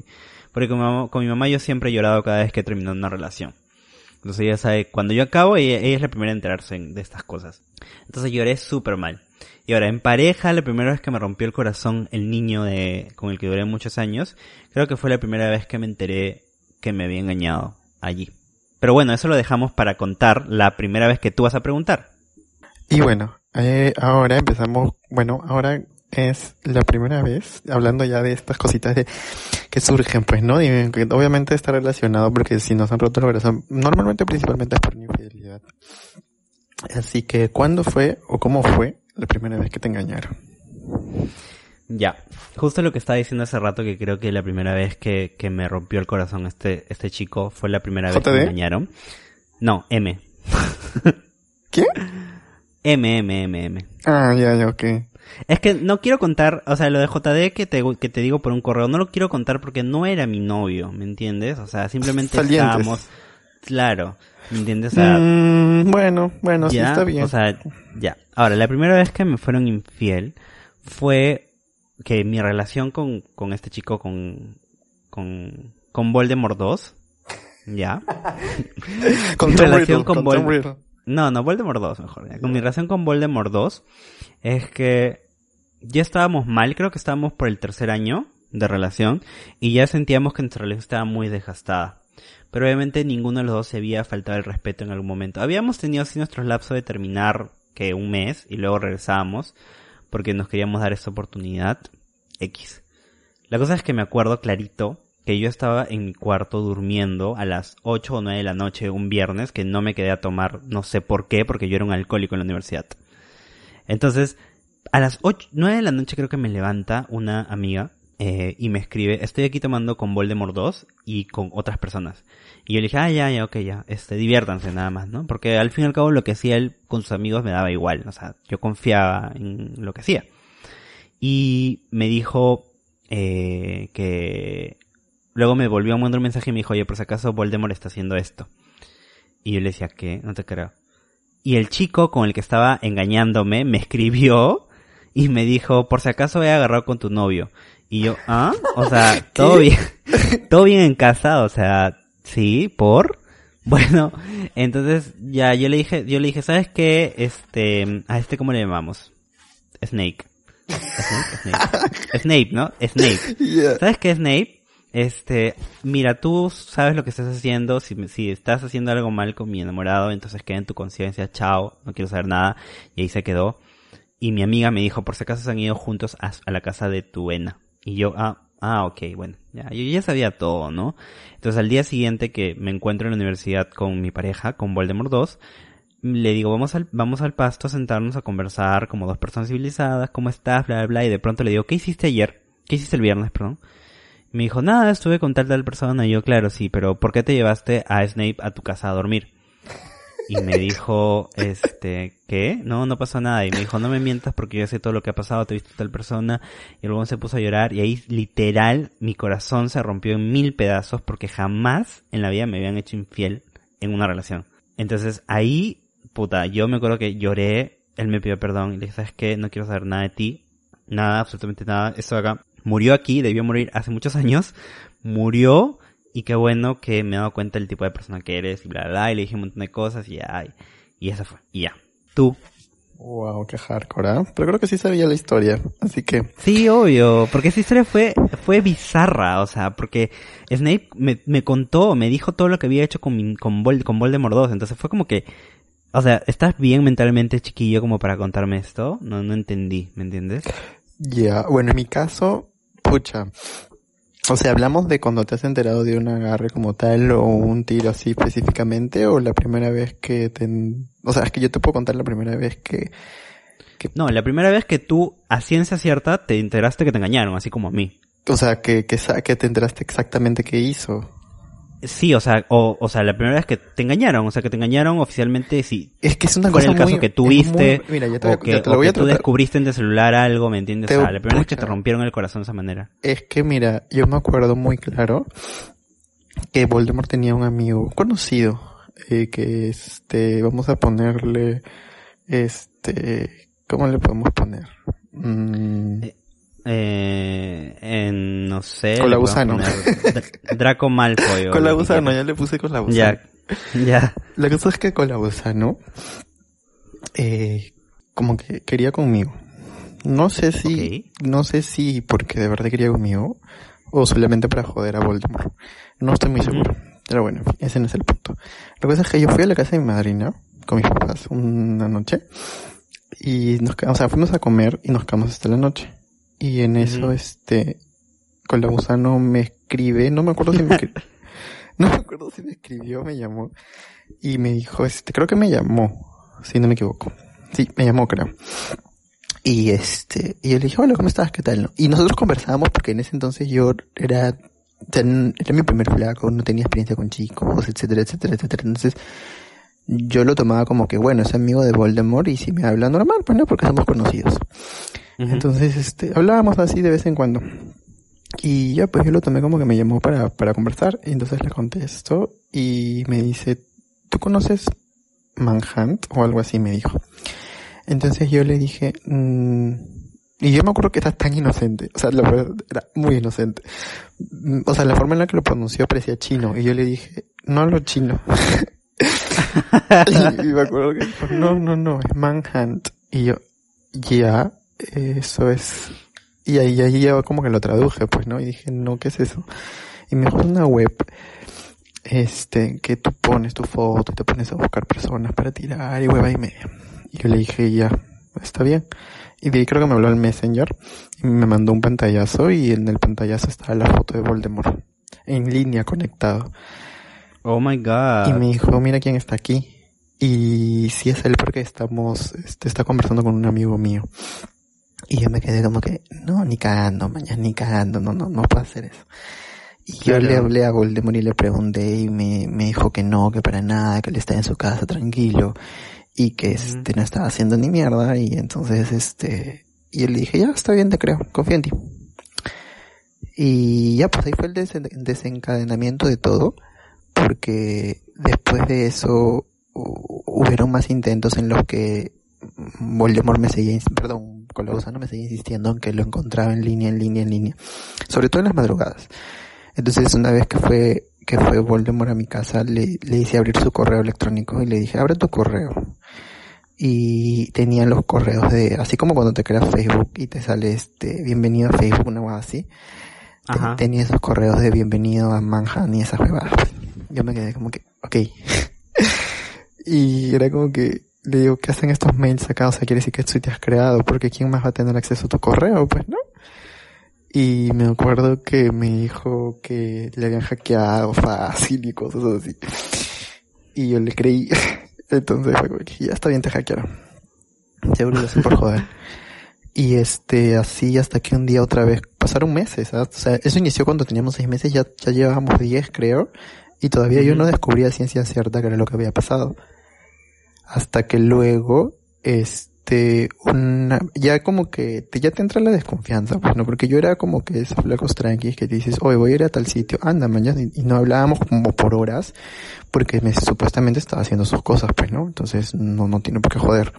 porque con mi, mamá, con mi mamá yo siempre he llorado cada vez que he terminado una relación. Entonces ella sabe, cuando yo acabo, ella, ella es la primera en enterarse en- de estas cosas. Entonces lloré súper mal. Y ahora, en pareja, la primera vez que me rompió el corazón el niño de, con el que duré muchos años, creo que fue la primera vez que me enteré que me había engañado allí. Pero bueno, eso lo dejamos para contar la primera vez que tú vas a preguntar. Y bueno, eh, ahora empezamos, bueno, ahora es la primera vez, hablando ya de estas cositas de que surgen, pues, ¿no? Y obviamente está relacionado porque si nos han roto el corazón, normalmente principalmente es por infidelidad. Así que, ¿cuándo fue o cómo fue la primera vez que te engañaron? Ya, justo lo que estaba diciendo hace rato que creo que la primera vez que, que me rompió el corazón este, este chico fue la primera vez que me ¿JD? engañaron. No, M. ¿Qué? M, M, M, M. Ah, ya, ya, ok. Es que no quiero contar, o sea, lo de JD que te, que te digo por un correo, no lo quiero contar porque no era mi novio, ¿me entiendes? O sea, simplemente Salientes. estábamos, claro, ¿me entiendes? O sea, Mm, bueno, bueno, sí está bien. o sea, ya. Ahora, la primera vez que me fueron infiel fue que mi relación con, con este chico, con, con, con Voldemort 2, ya. con mi relación Riddle, con con Vol- Tom Riddle. No, no, Voldemort 2 mejor. ya. Con mi relación con Voldemort 2 es que ya estábamos mal, creo que estábamos por el tercer año de relación y ya sentíamos que nuestra relación estaba muy desgastada. Pero obviamente ninguno de los dos se había faltado el respeto en algún momento. Habíamos tenido así nuestros lapsos de terminar que un mes y luego regresábamos porque nos queríamos dar esta oportunidad X. La cosa es que me acuerdo clarito que yo estaba en mi cuarto durmiendo a las 8 o 9 de la noche un viernes que no me quedé a tomar, no sé por qué, porque yo era un alcohólico en la universidad. Entonces, a las 8, 9 de la noche creo que me levanta una amiga eh, y me escribe, estoy aquí tomando con Voldemort 2 y con otras personas. Y yo le dije, ah, ya, ya, ok, ya, este, diviértanse nada más, ¿no? Porque al fin y al cabo lo que hacía él con sus amigos me daba igual, o sea, yo confiaba en lo que hacía. Y me dijo eh, que luego me volvió a mandar un mensaje y me dijo, oye, por si acaso Voldemort está haciendo esto. Y yo le decía, ¿qué? No te creo. Y el chico con el que estaba engañándome me escribió y me dijo, por si acaso he agarrado con tu novio. Y yo, ¿ah? O sea, todo bien, todo bien en casa, o sea, sí, por. Bueno, entonces ya yo le dije, yo le dije, ¿sabes qué? Este, a este cómo le llamamos? Snake. Snake, Snape. Snape, ¿no? Snape. Yeah. ¿Sabes qué, Snape? Este, mira, tú sabes lo que estás haciendo. Si, estás haciendo algo mal con mi enamorado, entonces queda en tu conciencia. Chao, no quiero saber nada. Y ahí se quedó. Y mi amiga me dijo, por si acaso se han ido juntos a, a la casa de tu Ena. Y yo, ah, ah, ok, bueno. Ya, yo ya sabía todo, ¿no? Entonces al día siguiente que me encuentro en la universidad con mi pareja, con Voldemort 2, le digo, vamos al, vamos al pasto a sentarnos a conversar como dos personas civilizadas, ¿cómo estás? Bla, bla, bla. Y de pronto le digo, ¿qué hiciste ayer? ¿Qué hiciste el viernes, perdón? Me dijo, nada, estuve con tal tal persona. Y yo, claro, sí, pero ¿por qué te llevaste a Snape a tu casa a dormir? Y me dijo, este, ¿qué? No, no pasó nada. Y me dijo, no me mientas porque yo sé todo lo que ha pasado, te he visto tal persona. Y luego se puso a llorar y ahí literal mi corazón se rompió en mil pedazos porque jamás en la vida me habían hecho infiel en una relación. Entonces ahí, puta, yo me acuerdo que lloré, él me pidió perdón y le dije, ¿sabes qué? No quiero saber nada de ti. Nada, absolutamente nada. Esto de acá murió aquí, debió morir hace muchos años. Murió y qué bueno que me he dado cuenta del tipo de persona que eres y bla, bla, bla. Y le dije un montón de cosas y ya, y, y eso fue. Y ya. Tú. Wow, qué hardcore, ¿ah? Pero creo que sí sabía la historia, así que... Sí, obvio, porque esa historia fue, fue bizarra, o sea, porque Snape me, me contó, me dijo todo lo que había hecho con, mi- con, Vol, con Voldemort 2, entonces fue como que, o sea, ¿estás bien mentalmente chiquillo como para contarme esto? No, no entendí, ¿me entiendes? Ya, bueno, en mi caso, pucha. O sea, ¿hablamos de cuando te has enterado de un agarre como tal o un tiro así específicamente o la primera vez que te... O sea, es que yo te puedo contar la primera vez que... No, la primera vez que tú, a ciencia cierta, te enteraste que te engañaron, así como a mí. O sea, que, que, que te enteraste exactamente qué hizo. Sí, o sea, o, o sea, la primera vez que te engañaron, o sea, que te engañaron oficialmente, sí. Es que es una cosa el caso muy- que tuviste, muy- Mira, ya te, o voy a- que, te lo o voy que a tú descubriste en tu celular algo, ¿me entiendes? Te- o sea, la primera vez que te pucha. rompieron el corazón de esa manera. Es que mira, yo me acuerdo muy claro que Voldemort tenía un amigo conocido eh, que este vamos a ponerle este ¿cómo le podemos poner? Mm, Eh, en, no sé. Con la gusano. Draco Malfoy. con la gusano, ya le puse con la gusano. Ya, ya. La cosa es que con la gusano eh, como que quería conmigo. No sé si, no sé si porque de verdad quería conmigo o solamente para joder a Voldemort. No estoy muy seguro. Pero bueno, ese no es el punto. La cosa es que yo fui a la casa de mi madrina con mis papás una noche y nos o sea, fuimos a comer y nos quedamos hasta la noche. Y en eso, este, con la gusano me escribe, no me acuerdo si me no me acuerdo si me escribió, me llamó y me dijo, este, creo que me llamó, si no me equivoco. Sí, me llamó, creo. Y este, y yo le dije, hola, ¿cómo estás? ¿Qué tal? Y nosotros conversábamos porque en ese entonces yo era, era mi primer flaco, no tenía experiencia con chicos, etcétera, etcétera, etcétera. Entonces, yo lo tomaba como que, bueno, es amigo de Voldemort y si me habla normal, pues no, porque somos conocidos. Ujú. Entonces, este, hablábamos así de vez en cuando. Y ya, pues yo lo tomé como que me llamó para, para conversar. Y entonces le contesto y me dice, ¿tú conoces Manhunt? O algo así me dijo. Entonces yo le dije, mm, y yo me acuerdo que era tan inocente, o sea, la verdad, era muy inocente. Mm, O sea, la forma en la que lo pronunció parecía chino. Y yo le dije, no hablo chino. y, y me acuerdo que no, no, no, es Manhunt. Y yo, ya, eso es. Y ahí, ahí ya como que lo traduje, pues, ¿no? Y dije, no, ¿qué es eso? Y me dijo, es una web, este, que tú pones tu foto y te pones a buscar personas para tirar y hueva y media. Y yo le dije, ya, está bien. Y de ahí creo que me habló al Messenger y me mandó un pantallazo y en el pantallazo estaba la foto de Voldemort. En línea, conectado. Oh my god. Y me dijo, mira quién está aquí. Y si es él porque estamos, este, está conversando con un amigo mío. Y yo me quedé como que, no, ni cagando, mañana ni cagando, no, no, no puedo hacer eso. Y yo le hablé a Voldemort y le pregunté y me, me dijo que no, que para nada, que él está en su casa tranquilo y que este no estaba haciendo ni mierda y entonces este, y yo le dije, ya, está bien, te creo, confío en ti. Y ya, pues ahí fue el desen- desencadenamiento de todo, porque después de eso hu- hubieron más intentos en los que Voldemort me seguía, ins- perdón, Colagusano me seguía insistiendo en que lo encontraba en línea, en línea, en línea, sobre todo en las madrugadas. Entonces una vez que fue, que fue Voldemort a mi casa, le, le hice abrir su correo electrónico y le dije, abre tu correo. Y tenía los correos de, así como cuando te creas Facebook y te sale este, bienvenido a Facebook, una cosa así. Ajá. tenía esos correos de bienvenido a Manhattan y esas huevadas. Yo me quedé como que, ok. y era como que, le digo, ¿qué hacen estos mails acá? O sea, quiere decir que tú te has creado, porque ¿quién más va a tener acceso a tu correo? Pues no. Y me acuerdo que me dijo que le habían hackeado fácil y cosas así. Y yo le creí. Entonces fue como que ya está bien, te hackearon. Seguro lo hacen por joder. Y este, así hasta que un día otra vez, pasaron meses, ¿sabes? O sea, eso inició cuando teníamos seis meses, ya, ya llevábamos diez creo, y todavía yo Ujú. no descubría ciencia cierta que era lo que había pasado. Hasta que luego, este, una, ya como que, te, ya te entra la desconfianza, pues, ¿no? Porque yo era como que esos flacos tranquis que dices, oye, voy a ir a tal sitio, anda, mañana, y, no hablábamos como por horas, porque me, supuestamente estaba haciendo sus cosas, pues, ¿no? Entonces, no, no tiene por qué joder.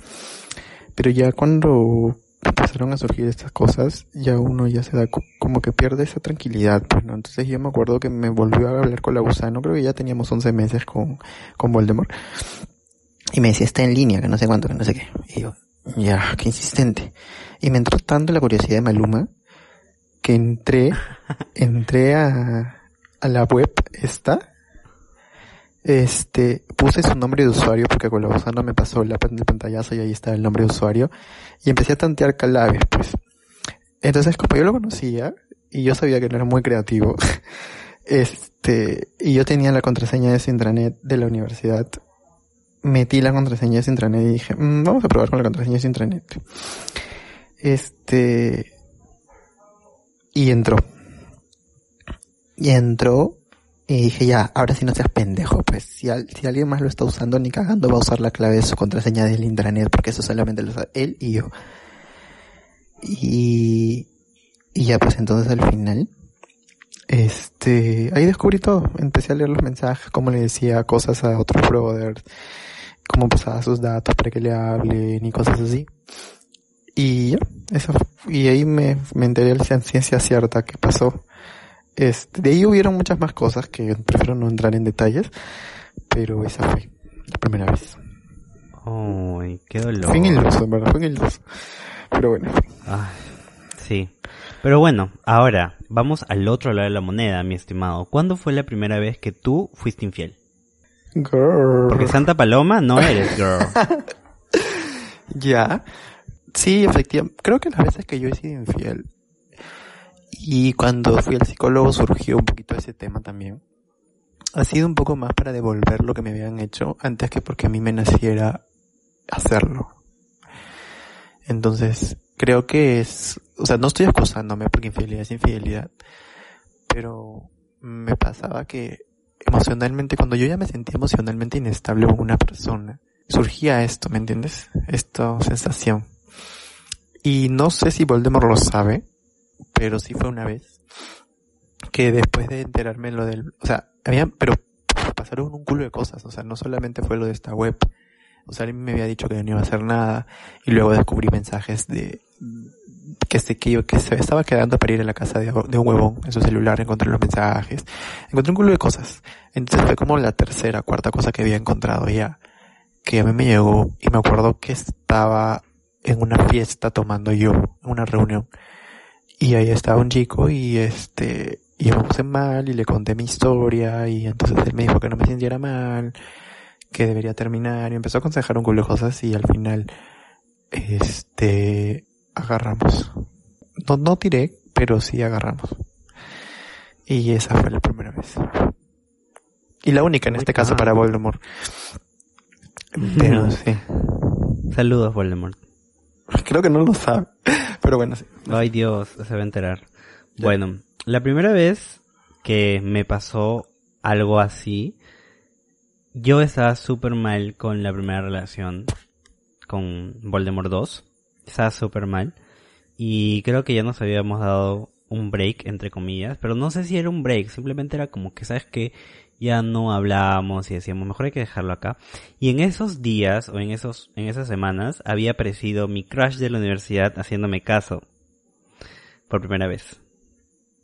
Pero ya cuando empezaron a surgir estas cosas, ya uno ya se da co- como que pierde esa tranquilidad, pues, ¿no? Entonces yo me acuerdo que me volvió a hablar con la gusano, creo que ya teníamos 11 meses con, con Voldemort. Y me decía, está en línea, que no sé cuánto, que no sé qué. Y yo, ya, qué insistente. Y me entró tanto la curiosidad de Maluma, que entré, entré a, a la web esta, este, puse su nombre de usuario porque con la gusano me pasó la, el pantallazo y ahí está el nombre de usuario y empecé a tantear calabres, pues. Entonces, como yo lo conocía, y yo sabía que no era muy creativo, este, y yo tenía la contraseña de su intranet de la universidad, metí la contraseña de intranet y dije, "Mm, vamos a probar con la contraseña de intranet. Este, y entró. Y entró, y dije, ya, ahora sí no seas pendejo, pues. Si, al- si alguien más lo está usando, ni cagando va a usar la clave de su contraseña del intranet, porque eso solamente lo usa él y yo. Y, y ya, pues entonces al final, este, ahí descubrí todo. Empecé a leer los mensajes, cómo le decía cosas a otros brothers, cómo pasaba sus datos para que le hablen y cosas así. Y ya, eso, y ahí me, me enteré de la ciencia cierta que pasó. Este, de ahí hubieron muchas más cosas que prefiero no entrar en detalles, pero esa fue la primera vez. Ay, qué dolor. Fue en el uso, en verdad, fue en el uso. Pero bueno. Ay, sí. Pero bueno, ahora vamos al otro lado de la moneda, mi estimado. ¿Cuándo fue la primera vez que tú fuiste infiel? Girl. Porque Santa Paloma no eres girl. Ya. Sí, efectivamente. Creo que las veces que yo he sido infiel y cuando fui al psicólogo surgió un poquito ese tema también. Ha sido un poco más para devolver lo que me habían hecho antes que porque a mí me naciera hacerlo. Entonces, creo que es, o sea, no estoy acusándome porque infidelidad es infidelidad, pero me pasaba que emocionalmente, cuando yo ya me sentía emocionalmente inestable con una persona, surgía esto, ¿me entiendes? Esta sensación. Y no sé si Voldemort lo sabe, pero sí fue una vez que después de enterarme lo del, o sea, había, pero pasaron un culo de cosas, o sea, no solamente fue lo de esta web, o sea, él me había dicho que no iba a hacer nada y luego descubrí mensajes de que se, que, yo, que se estaba quedando para ir a la casa de, de, un huevón en su celular, encontré los mensajes, encontré un culo de cosas. Entonces fue como la tercera, cuarta cosa que había encontrado ya, que a mí me llegó y me acuerdo que estaba en una fiesta tomando yo, en una reunión. Y ahí estaba un chico y este, y me puse mal y le conté mi historia y entonces él me dijo que no me sintiera mal, que debería terminar y empezó a aconsejar un culo de cosas y al final, este, agarramos. No, no tiré, pero sí agarramos. Y esa fue la primera vez. Y la única en este caso para Voldemort. Pero sí. Saludos, Voldemort. Creo que no lo sabe. Pero bueno, sí. Ay Dios, se va a enterar. Bueno, la primera vez que me pasó algo así, yo estaba súper mal con la primera relación con Voldemort 2. Estaba súper mal. Y creo que ya nos habíamos dado un break, entre comillas. Pero no sé si era un break. Simplemente era como que, ¿sabes que Ya no hablábamos y decíamos, mejor hay que dejarlo acá. Y en esos días, o en esos, en esas semanas, había aparecido mi crush de la universidad haciéndome caso. Por primera vez.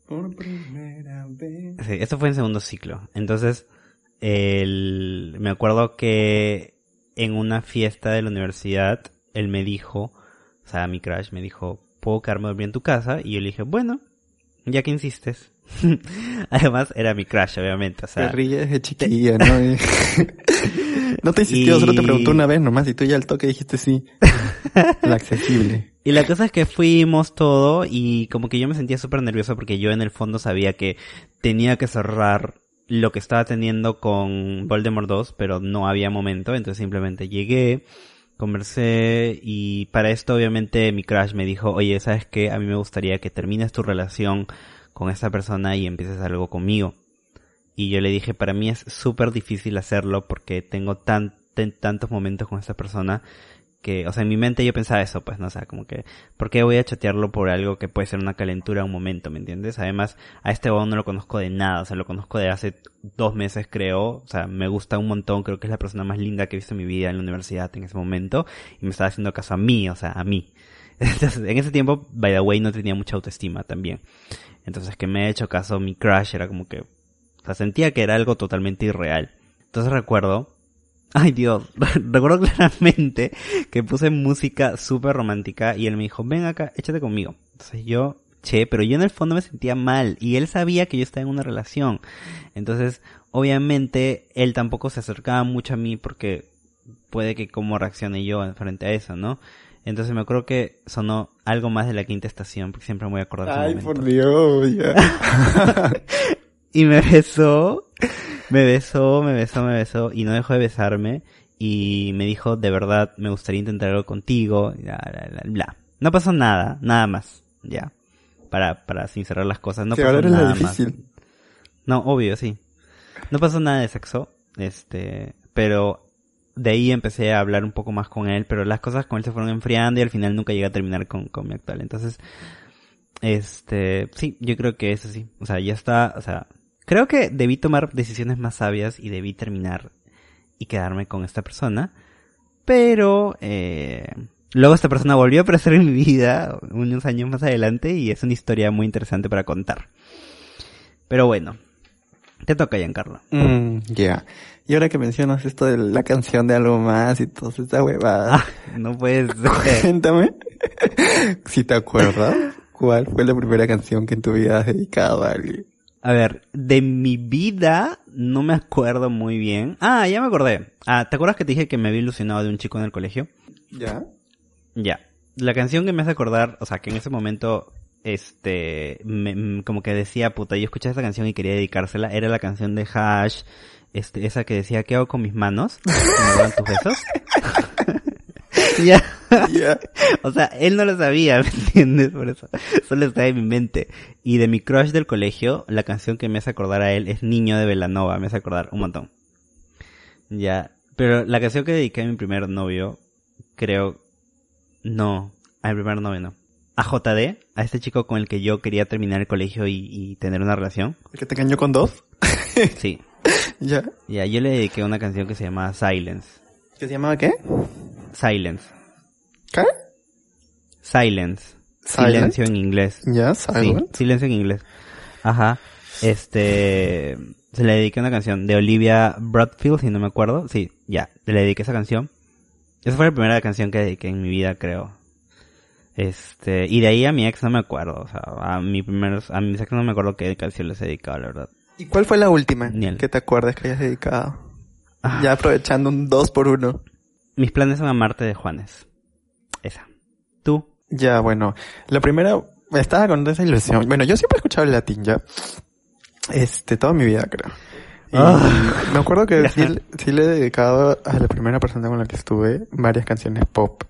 Por primera vez. Sí, esto fue en segundo ciclo. Entonces, el, me acuerdo que en una fiesta de la universidad, él me dijo, o sea, mi crush me dijo, ¿puedo quedarme a dormir en tu casa? Y yo le dije, bueno, ya que insistes. Además, era mi crush, obviamente, o sea. Te ríes de chiquilla, ¿no? no te insistió, Y- solo te preguntó una vez nomás y tú ya al toque dijiste sí. La accesible. Y la cosa es que fuimos todo y como que yo me sentía súper nervioso porque yo en el fondo sabía que tenía que cerrar lo que estaba teniendo con Voldemort 2, pero no había momento, entonces simplemente llegué, conversé y para esto obviamente mi crush me dijo, oye, ¿sabes qué? A mí me gustaría que termines tu relación con esta persona y empieces algo conmigo. Y yo le dije, para mí es súper difícil hacerlo porque tengo tan, tan- tantos momentos con esta persona que, o sea, en mi mente yo pensaba eso, pues, no, o sea, como que, ¿por qué voy a chatearlo por algo que puede ser una calentura un momento, ¿me entiendes? Además, a este huevón no lo conozco de nada, o sea, lo conozco de hace dos meses, creo, o sea, me gusta un montón, creo que es la persona más linda que he visto en mi vida en la universidad en ese momento, y me estaba haciendo caso a mí, o sea, a mí. Entonces, en ese tiempo, by the way, no tenía mucha autoestima también. Entonces, que me ha hecho caso mi crush era como que, o sea, sentía que era algo totalmente irreal. Entonces recuerdo, ay Dios, recuerdo claramente que puse música súper romántica y él me dijo, ven acá, échate conmigo. Entonces yo, che, pero yo en el fondo me sentía mal y él sabía que yo estaba en una relación. Entonces, obviamente, él tampoco se acercaba mucho a mí porque puede que cómo reaccione yo frente a eso, ¿no? Entonces me acuerdo que sonó algo más de la quinta estación, porque siempre me voy a acordar. Ay, por Dios, ya. Y me besó, me besó, me besó, me besó y no dejó de besarme y me dijo, de verdad, me gustaría intentar algo contigo, bla, bla, bla, bla. No pasó nada, nada más, ya. Para, para sincerar las cosas, no pasó nada más. No, obvio, sí. No pasó nada de sexo, este, pero de ahí empecé a hablar un poco más con él, pero las cosas con él se fueron enfriando y al final nunca llegué a terminar con, con mi actual. Entonces, este, sí, yo creo que eso sí. O sea, ya está, o sea, creo que debí tomar decisiones más sabias y debí terminar y quedarme con esta persona. Pero, eh, luego esta persona volvió a aparecer en mi vida unos años más adelante y es una historia muy interesante para contar. Pero bueno, te toca, Giancarlo. Mm, ya. Y ahora que mencionas esto de la canción de algo más y toda esa huevada, Ah, no puedes cuéntame si te acuerdas cuál fue la primera canción que en tu vida has dedicado a alguien. A ver, de mi vida no me acuerdo muy bien. Ah, ya me acordé. Ah, ¿te acuerdas que te dije que me había ilusionado de un chico en el colegio? ¿Ya? Ya. La canción que me hace acordar, o sea, que en ese momento, este, me- mm, como que decía, puta, yo escuché esa canción y quería dedicársela, era la canción de Hash, este, esa que decía, ¿qué hago con mis manos? ¿Me dan tus besos? Ya. O sea, él no lo sabía, ¿me entiendes? Por eso. Solo está en mi mente. Y de mi crush del colegio, la canción que me hace acordar a él es Niño de Velanova. Me hace acordar un montón. Ya. Pero la canción que dediqué a mi primer novio, creo... No. A mi primer novio no. A JD, a este chico con el que yo quería terminar el colegio y, y tener una relación. ¿El que te engañó con dos? Sí. Ya. Ya, yo le dediqué una canción que se llama Silence. ¿Qué se llamaba qué? Silence. ¿Qué? Silence. Silent? Silencio en inglés. Ya, Sí, Silent. silencio en inglés. Ajá. Este, se le dediqué una canción de Olivia Bradfield, si no me acuerdo. Sí, ya, le dediqué esa canción. Esa fue la primera canción que dediqué en mi vida, creo. Este, y de ahí a mi ex no me acuerdo, o sea, a mi primer, a mis ex no me acuerdo qué canción les he dedicado, la verdad. ¿Y cuál fue la última Ni el- que te acuerdas que hayas dedicado? Ah. Ya aprovechando un dos por uno. Mis planes son amarte de Juanes. Esa. ¿Tú? Ya, bueno. La primera, estaba con esa ilusión. Bueno, yo siempre he escuchado el latín, ya. Este, toda mi vida, creo. Y Ah. me acuerdo que sí, sí le he dedicado a la primera persona con la que estuve varias canciones pop.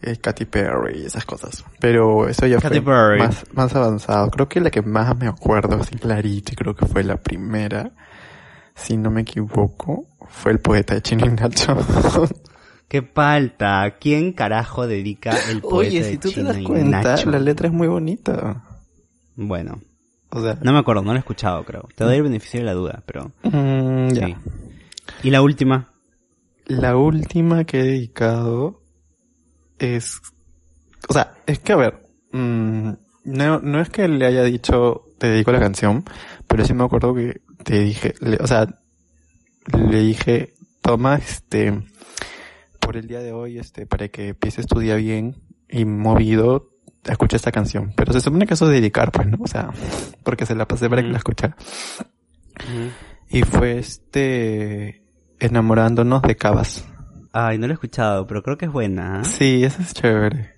Eh, Katy Perry y esas cosas. Pero eso ya Katy fue Perry. más, más avanzado. Creo que la que más me acuerdo, así clarito, y creo que fue la primera, si no me equivoco, fue el poeta de Chino Nacho. ¿Qué falta? ¿Quién carajo dedica el poeta Oye, de si tú te Chino das cuenta, Nacho? la letra es muy bonita. Bueno, O sea, no me acuerdo, no lo he escuchado, creo. Te doy el beneficio de la duda, pero... mm, ya. Sí. ¿Y la última? La última que he dedicado es... O sea, es que a ver, mm, no, no es que le haya dicho te dedico la canción, pero sí me acuerdo que te dije, le- o sea, le dije, toma este, por el día de hoy, este, para que empieces tu día bien y movido, escucha esta canción. Pero se supone que eso es dedicar, pues, ¿no? O sea, porque se la pasé para que la escuchara. Y fue este, enamorándonos de Cabas. Ay, no lo he escuchado, pero creo que es buena. ¿ah? Sí, eso es chévere.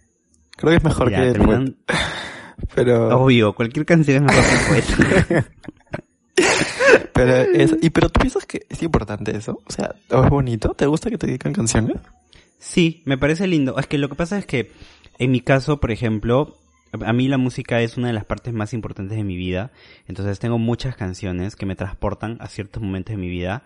Creo que es mejor Ya, que terminan-. Pero, Obvio, cualquier canción es mejor que el. pero es, y pero tú piensas que es importante eso? O sea, ¿o es bonito? ¿Te gusta que te dedican canciones? Sí, me parece lindo. Es que lo que pasa es que, en mi caso, por ejemplo, a mí la música es una de las partes más importantes de mi vida. Entonces tengo muchas canciones que me transportan a ciertos momentos de mi vida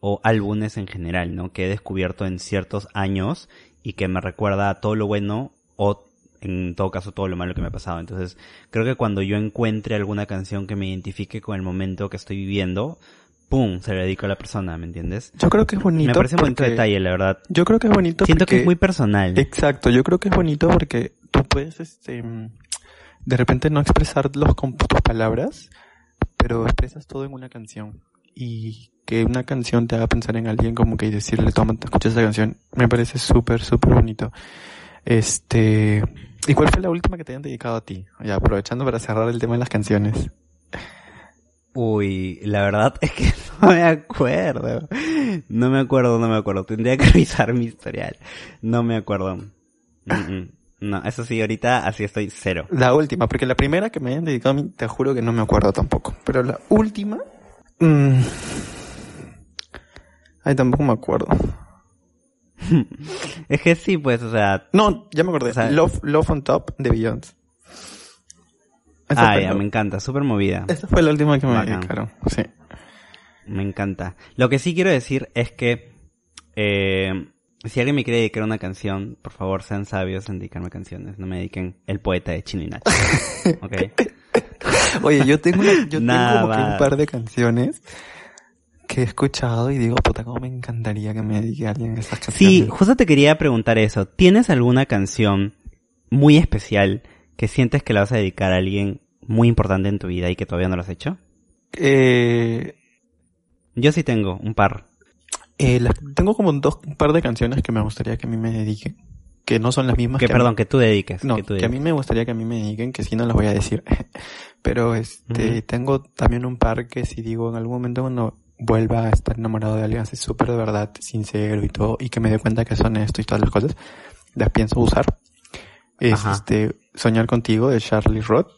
o álbumes en general, ¿no? Que he descubierto en ciertos años y que me recuerda a todo lo bueno o en todo caso todo lo malo que me ha pasado. Entonces creo que cuando yo encuentre alguna canción que me identifique con el momento que estoy viviendo, ¡pum! Se la dedico a la persona, ¿me entiendes? Yo creo que es bonito. Me parece un bonito detalle, la verdad. Yo creo que es bonito Siento porque... que es muy personal. Exacto, yo creo que es bonito porque tú puedes, este, de repente no expresarlos con tus palabras, pero expresas todo en una canción. Y que una canción te haga pensar en alguien como que y decirle, toma, te escuchas esa canción, me parece súper, súper bonito. Este, ¿y cuál fue la última que te hayan dedicado a ti? Ya, aprovechando para cerrar el tema de las canciones. Uy, la verdad es que no me acuerdo. No me acuerdo, no me acuerdo. Tendría que revisar mi historial. No me acuerdo. Mm, mm. No, eso sí, ahorita así estoy cero. La última, porque la primera que me hayan dedicado a mí, te juro que no me acuerdo tampoco. Pero la última, mm, ay, tampoco me acuerdo. Es que sí, pues, o sea... No, ya me acordé. O sea- Love, Love on Top de Beyoncé. Esa Ah, ya, me encanta. Súper movida. Esa fue la última que me Bacán. dedicaron. Sí. Me encanta. Lo que sí quiero decir es que... Eh, si alguien me quiere dedicar una canción, por favor, sean sabios en dedicarme canciones. No me dediquen El Poeta de Chino y Nacho. ¿Ok? Oye, yo tengo, una- yo tengo como que un par de canciones que he escuchado y digo, puta, cómo me encantaría que me dedique a alguien esas canciones. Sí, justo te quería preguntar eso. ¿Tienes alguna canción muy especial que sientes que la vas a dedicar a alguien muy importante en tu vida y que todavía no lo has hecho? Eh, Yo sí tengo un par. eh, las- tengo como dos, un par de canciones que me gustaría que a mí me dediquen. Que no son las mismas Que, que a mí- perdón, que tú dediques. No, que tú que a mí me gustaría que a mí me digan, que si no las voy a decir. Pero este, tengo también un par que si digo en algún momento cuando vuelva a estar enamorado de alguien así súper de verdad, sincero y todo, y que me dé cuenta que son esto y todas las cosas, las pienso usar. Es Ajá. este, Soñar contigo de Charlie Roth,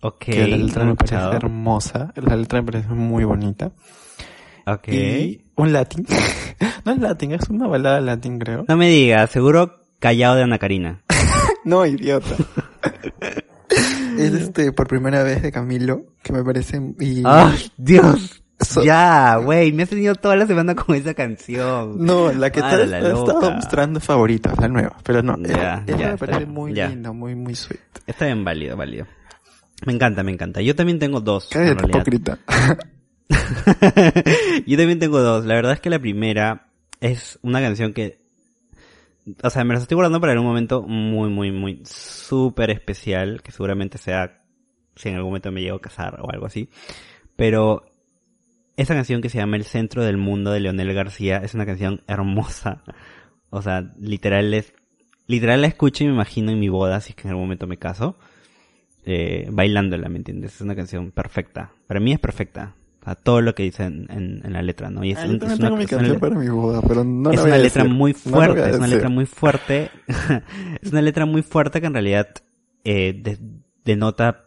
Ok. que la letra me parece hermosa, la letra me parece muy bonita. Ok. Y un latín. no es latín, es una balada latín creo. No me digas, seguro Callao de Ana Karina. No, idiota. es este, por primera vez de Camilo, que me parece... Y... ¡Ah, Dios! So- Ya, güey, me has tenido toda la semana con esa canción. No, la que te la he estado mostrando favorita, la nueva. Pero no, Ya, esa ya, me está parece bien, muy ya. linda, muy, muy sweet. Está bien válido, válido. Me encanta, me encanta. Yo también tengo dos. Cállate, hipócrita. Yo también tengo dos. La verdad es que la primera es una canción que... O sea, me la estoy guardando para en un momento muy, muy, muy súper especial, que seguramente sea si en algún momento me llego a casar o algo así. Pero esa canción que se llama El Centro del Mundo de Leonel García es una canción hermosa. O sea, literal es... Literal la escucho y me imagino en mi boda, si es que en algún momento me caso. Eh, bailándola, ¿me entiendes? Es una canción perfecta. Para mí es perfecta. O sea, todo lo que dice en, en- en la letra, ¿no? Y es, Ah, un- es una, mi canción para mi boda, pero no la es una letra muy fuerte, es una letra muy fuerte. es una letra muy fuerte que en realidad eh, de- denota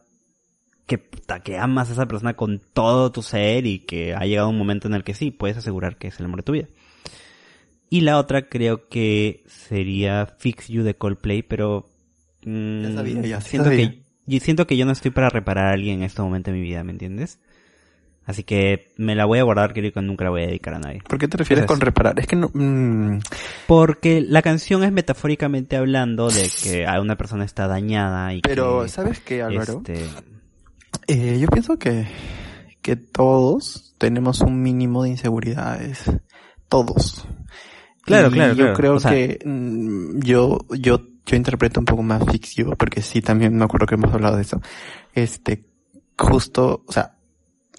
que, puta, que amas a esa persona con todo tu ser y que ha llegado un momento en el que sí, puedes asegurar que es el amor de tu vida. Y la otra creo que sería Fix You de Coldplay, pero... mm, Ya sabía, ya siento sabía. que yo siento que yo no estoy para reparar a alguien en este momento de mi vida, ¿me entiendes? Así que me la voy a guardar, creo que nunca la voy a dedicar a nadie. ¿Por qué te refieres Es con reparar? Es que no... mm, Porque la canción es metafóricamente hablando de que a una persona está dañada y pero, que... ¿sabes qué, Álvaro? este, Eh, yo pienso que, que todos tenemos un mínimo de inseguridades. Todos. Claro, Y claro, Yo claro. creo O sea- que mm, yo, yo, yo interpreto un poco más You, porque sí, también me acuerdo que hemos hablado de eso. Este, justo, o sea,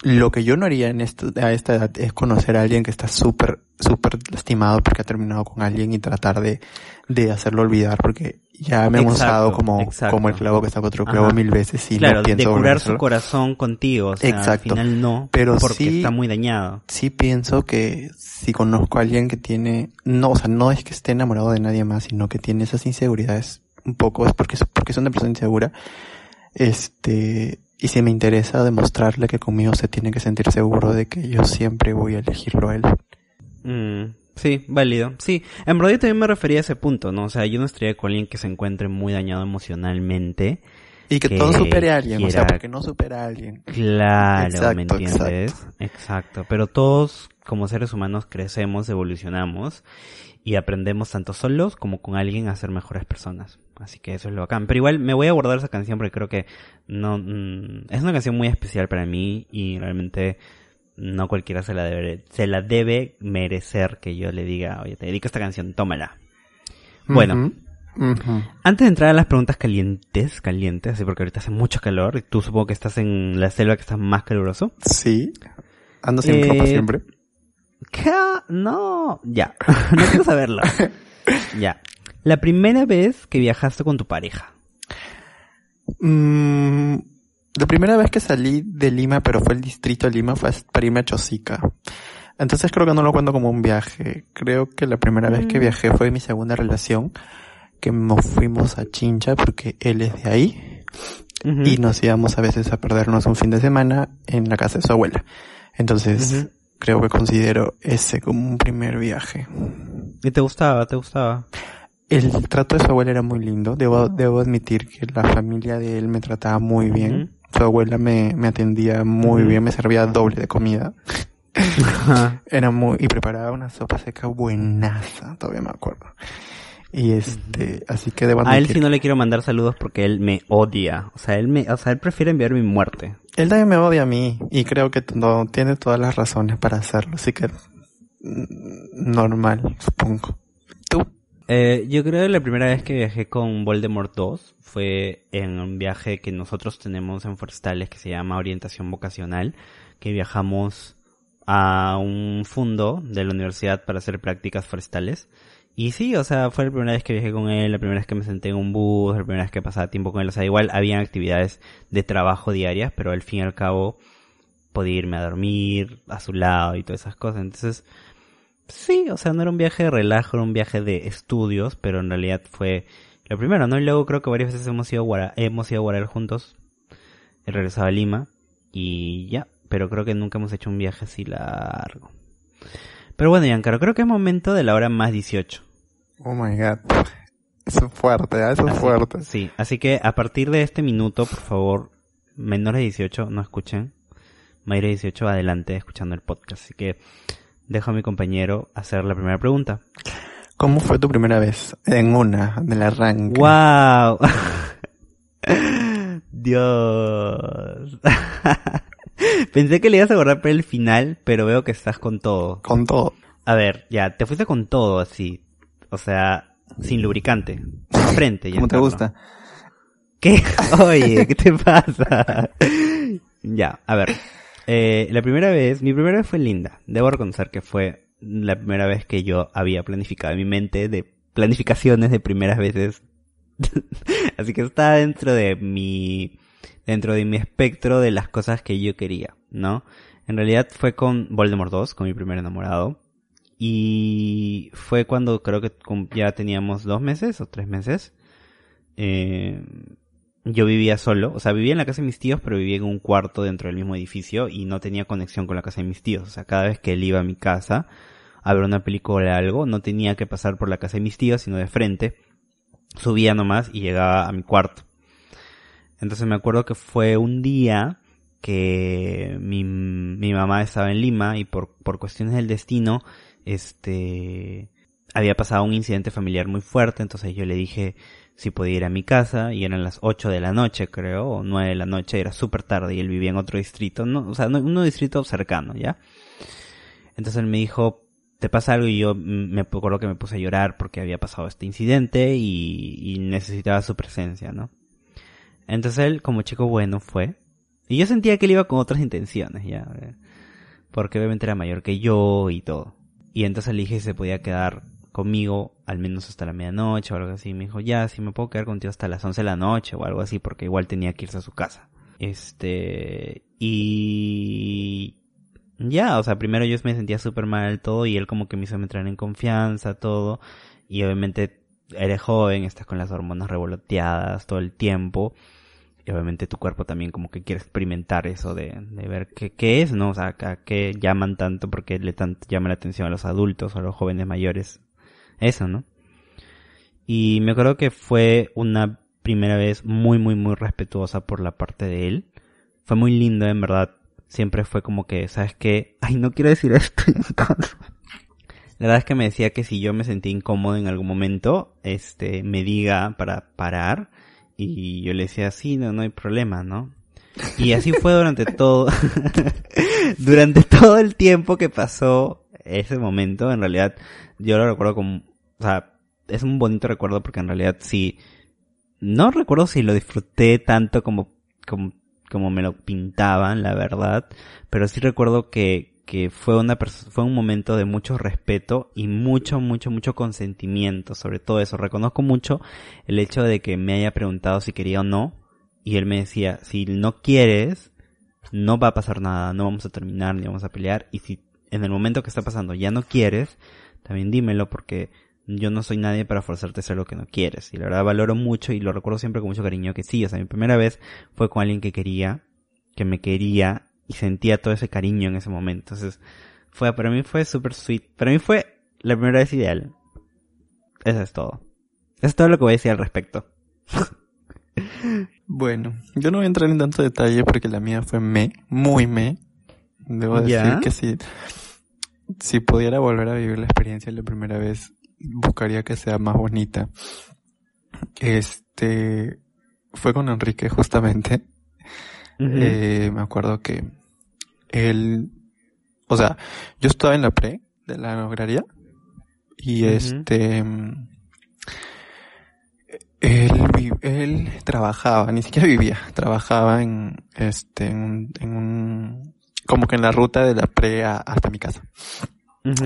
lo que yo no haría en esto, a esta edad es conocer a alguien que está súper, súper lastimado porque ha terminado con alguien y tratar de, de hacerlo olvidar porque ya me hemos Exacto, usado como, exacto. como el clavo que saca otro clavo Ajá. mil veces y claro, no pienso de curar su corazón contigo. O sea, Exacto. al final no, Pero porque sí- está muy dañado. sí pienso que si conozco a alguien que tiene, no, o sea, no es que esté enamorado de nadie más, sino que tiene esas inseguridades un poco, es porque, porque es una persona insegura, este, y si me interesa demostrarle que conmigo se tiene que sentir seguro de que yo siempre voy a elegirlo a él. Mm, sí, válido. Sí, en yo también me refería a ese punto, ¿no? O sea, yo no estaría con alguien que se encuentre muy dañado emocionalmente. Y que, Que todo supere a alguien, o sea, porque no supera a alguien. Claro, ¿me Exacto, entiendes? Exacto. Pero todos, como seres humanos, crecemos, evolucionamos y aprendemos tanto solos como con alguien a ser mejores personas. Así que eso es lo bacán. Pero igual me voy a guardar esa canción porque creo que no, mm, es una canción muy especial para mí y realmente no cualquiera se la debe, se la debe merecer que yo le diga, oye, te dedico esta canción, tómala. Bueno. Antes de entrar a las preguntas calientes, calientes, así porque ahorita hace mucho calor y tú supongo que estás en la selva que está más caluroso. Sí. Ando sin Eh, ropa siempre. ¿Qué? No, ya, no quiero saberlo. ya. La primera vez que viajaste con tu pareja. Mm, la primera vez que salí de Lima, pero fue el distrito de Lima, fue para irme a Chosica. Entonces creo que no lo cuento como un viaje. Creo que la primera vez que Mm. viajé fue mi segunda relación, que nos fuimos a Chincha porque él es de ahí y nos íbamos a veces a perdernos un fin de semana en la casa de su abuela. Entonces creo que considero ese como un primer viaje. ¿Y te gustaba? ¿Te gustaba? El trato de su abuela era muy lindo. Debo, debo admitir que la familia de él me trataba muy bien. Su abuela me, me atendía muy bien, me servía doble de comida. Era muy, y preparaba una sopa seca buenaza, todavía me acuerdo. Y este, así que debo A él sí no le quiero mandar saludos porque él me odia. O sea, él me, o sea, él prefiere enviar mi muerte. Él también me odia a mí, y creo que no, tiene todas las razones para hacerlo, así que, mm, normal, supongo. Eh, yo creo que la primera vez que viajé con Voldemort 2 fue en un viaje que nosotros tenemos en Forestales que se llama Orientación Vocacional, que viajamos a un fondo de la universidad para hacer prácticas forestales. Y sí, o sea, fue la primera vez que viajé con él, la primera vez que me senté en un bus, la primera vez que pasaba tiempo con él. O sea, igual habían actividades de trabajo diarias, pero al fin y al cabo podía irme a dormir a su lado y todas esas cosas. Entonces, Sí, o sea, no era un viaje de relajo, era un viaje de estudios, pero en realidad fue lo primero, ¿no? Y luego creo que varias veces hemos ido a Guara, hemos ido a Guaral juntos. He regresado a Lima y ya, pero creo que nunca hemos hecho un viaje así largo. Pero bueno, Giancarlo, creo que es momento de la hora más 18. Oh my god. Eso es fuerte, ¿eh? eso es Así- fuerte. Sí, así que a partir de este minuto, por favor, menores de 18, no escuchen. Mayores de 18, adelante, escuchando el podcast. Así que dejo a mi compañero hacer la primera pregunta. ¿Cómo fue tu primera vez? En una, del arranque. ¡Wow! Dios. Pensé que le ibas a borrar por el final, pero veo que estás con todo. Con todo. A ver, ya, te fuiste con todo así. O sea, sin lubricante. Frente. ¿Cómo te gusta? ¿Qué? Oye, ¿qué te pasa? ya, a ver. Eh, la primera vez, mi primera vez fue linda. Debo reconocer que fue la primera vez que yo había planificado en mi mente de planificaciones de primeras veces. Así que está dentro de mi, dentro de mi espectro de las cosas que yo quería, ¿no? En realidad fue con Voldemort 2, con mi primer enamorado. Y fue cuando creo que ya teníamos dos meses o tres meses. Eh, yo vivía solo, o sea, vivía en la casa de mis tíos, pero vivía en un cuarto dentro del mismo edificio y no tenía conexión con la casa de mis tíos. O sea, cada vez que él iba a mi casa a ver una película o algo, no tenía que pasar por la casa de mis tíos, sino de frente. Subía nomás y llegaba a mi cuarto. Entonces me acuerdo que fue un día que mi, mi mamá estaba en Lima y por, por cuestiones del destino, este, había pasado un incidente familiar muy fuerte, entonces yo le dije si podía ir a mi casa y eran las 8 de la noche creo, o 9 de la noche, era súper tarde y él vivía en otro distrito, no, o sea, no, un distrito cercano, ¿ya? Entonces él me dijo, ¿te pasa algo? Y yo me acuerdo que me puse a llorar porque había pasado este incidente y, necesitaba su presencia, ¿no? Entonces él, como chico bueno, fue. Y yo sentía que él iba con otras intenciones, ya. Porque obviamente era mayor que yo y todo. Y entonces le dije si se podía quedar conmigo al menos hasta la medianoche o algo así. Me dijo, ya, sí me puedo quedar contigo hasta las 11 de la noche o algo así, porque igual tenía que irse a su casa. Este, y ya, o sea, primero yo me sentía súper mal todo y él como que me hizo entrar en confianza, todo. Y obviamente eres joven, estás con las hormonas revoloteadas todo el tiempo. Y obviamente tu cuerpo también como que quiere experimentar eso de, de ver qué, qué es, ¿no? O sea, a qué llaman tanto, porque le llama la atención a los adultos o a los jóvenes mayores. Eso, ¿no? Y me acuerdo que fue una primera vez muy, muy, muy respetuosa por la parte de él. Fue muy lindo, en verdad. Siempre fue como que, ¿sabes qué? Ay, no quiero decir esto. La verdad es que me decía que si yo me sentía incómodo en algún momento, este, me diga para parar. Y yo le decía, sí, no, no hay problema, ¿no? Y así fue durante todo, durante todo el tiempo que pasó ese momento. En realidad, yo lo recuerdo como, o sea, es un bonito recuerdo porque en realidad sí, no recuerdo si lo disfruté tanto como, como, como me lo pintaban, la verdad, pero sí recuerdo que, que fue una fue un momento de mucho respeto y mucho, mucho, mucho consentimiento, sobre todo eso. Reconozco mucho el hecho de que me haya preguntado si quería o no, y él me decía, si no quieres, no va a pasar nada, no vamos a terminar ni vamos a pelear, y si en el momento que está pasando ya no quieres, también dímelo porque yo no soy nadie para forzarte a hacer lo que no quieres. Y la verdad valoro mucho y lo recuerdo siempre con mucho cariño que sí, o sea, mi primera vez fue con alguien que quería, que me quería y sentía todo ese cariño en ese momento. Entonces, fue, para mí fue super sweet. Para mí fue la primera vez ideal. Eso es todo. Eso es todo lo que voy a decir al respecto. Bueno, yo no voy a entrar en tanto detalle porque la mía fue me, muy me. Debo decir ¿Ya? que si, si pudiera volver a vivir la experiencia la primera vez, buscaría que sea más bonita. Este, fue con Enrique justamente. Eh, me acuerdo que él, o sea, yo estaba en la pre de la agraria y este, él, él trabajaba, ni siquiera vivía, trabajaba en, este, en un, en un, como que en la ruta de la pre a- hasta mi casa.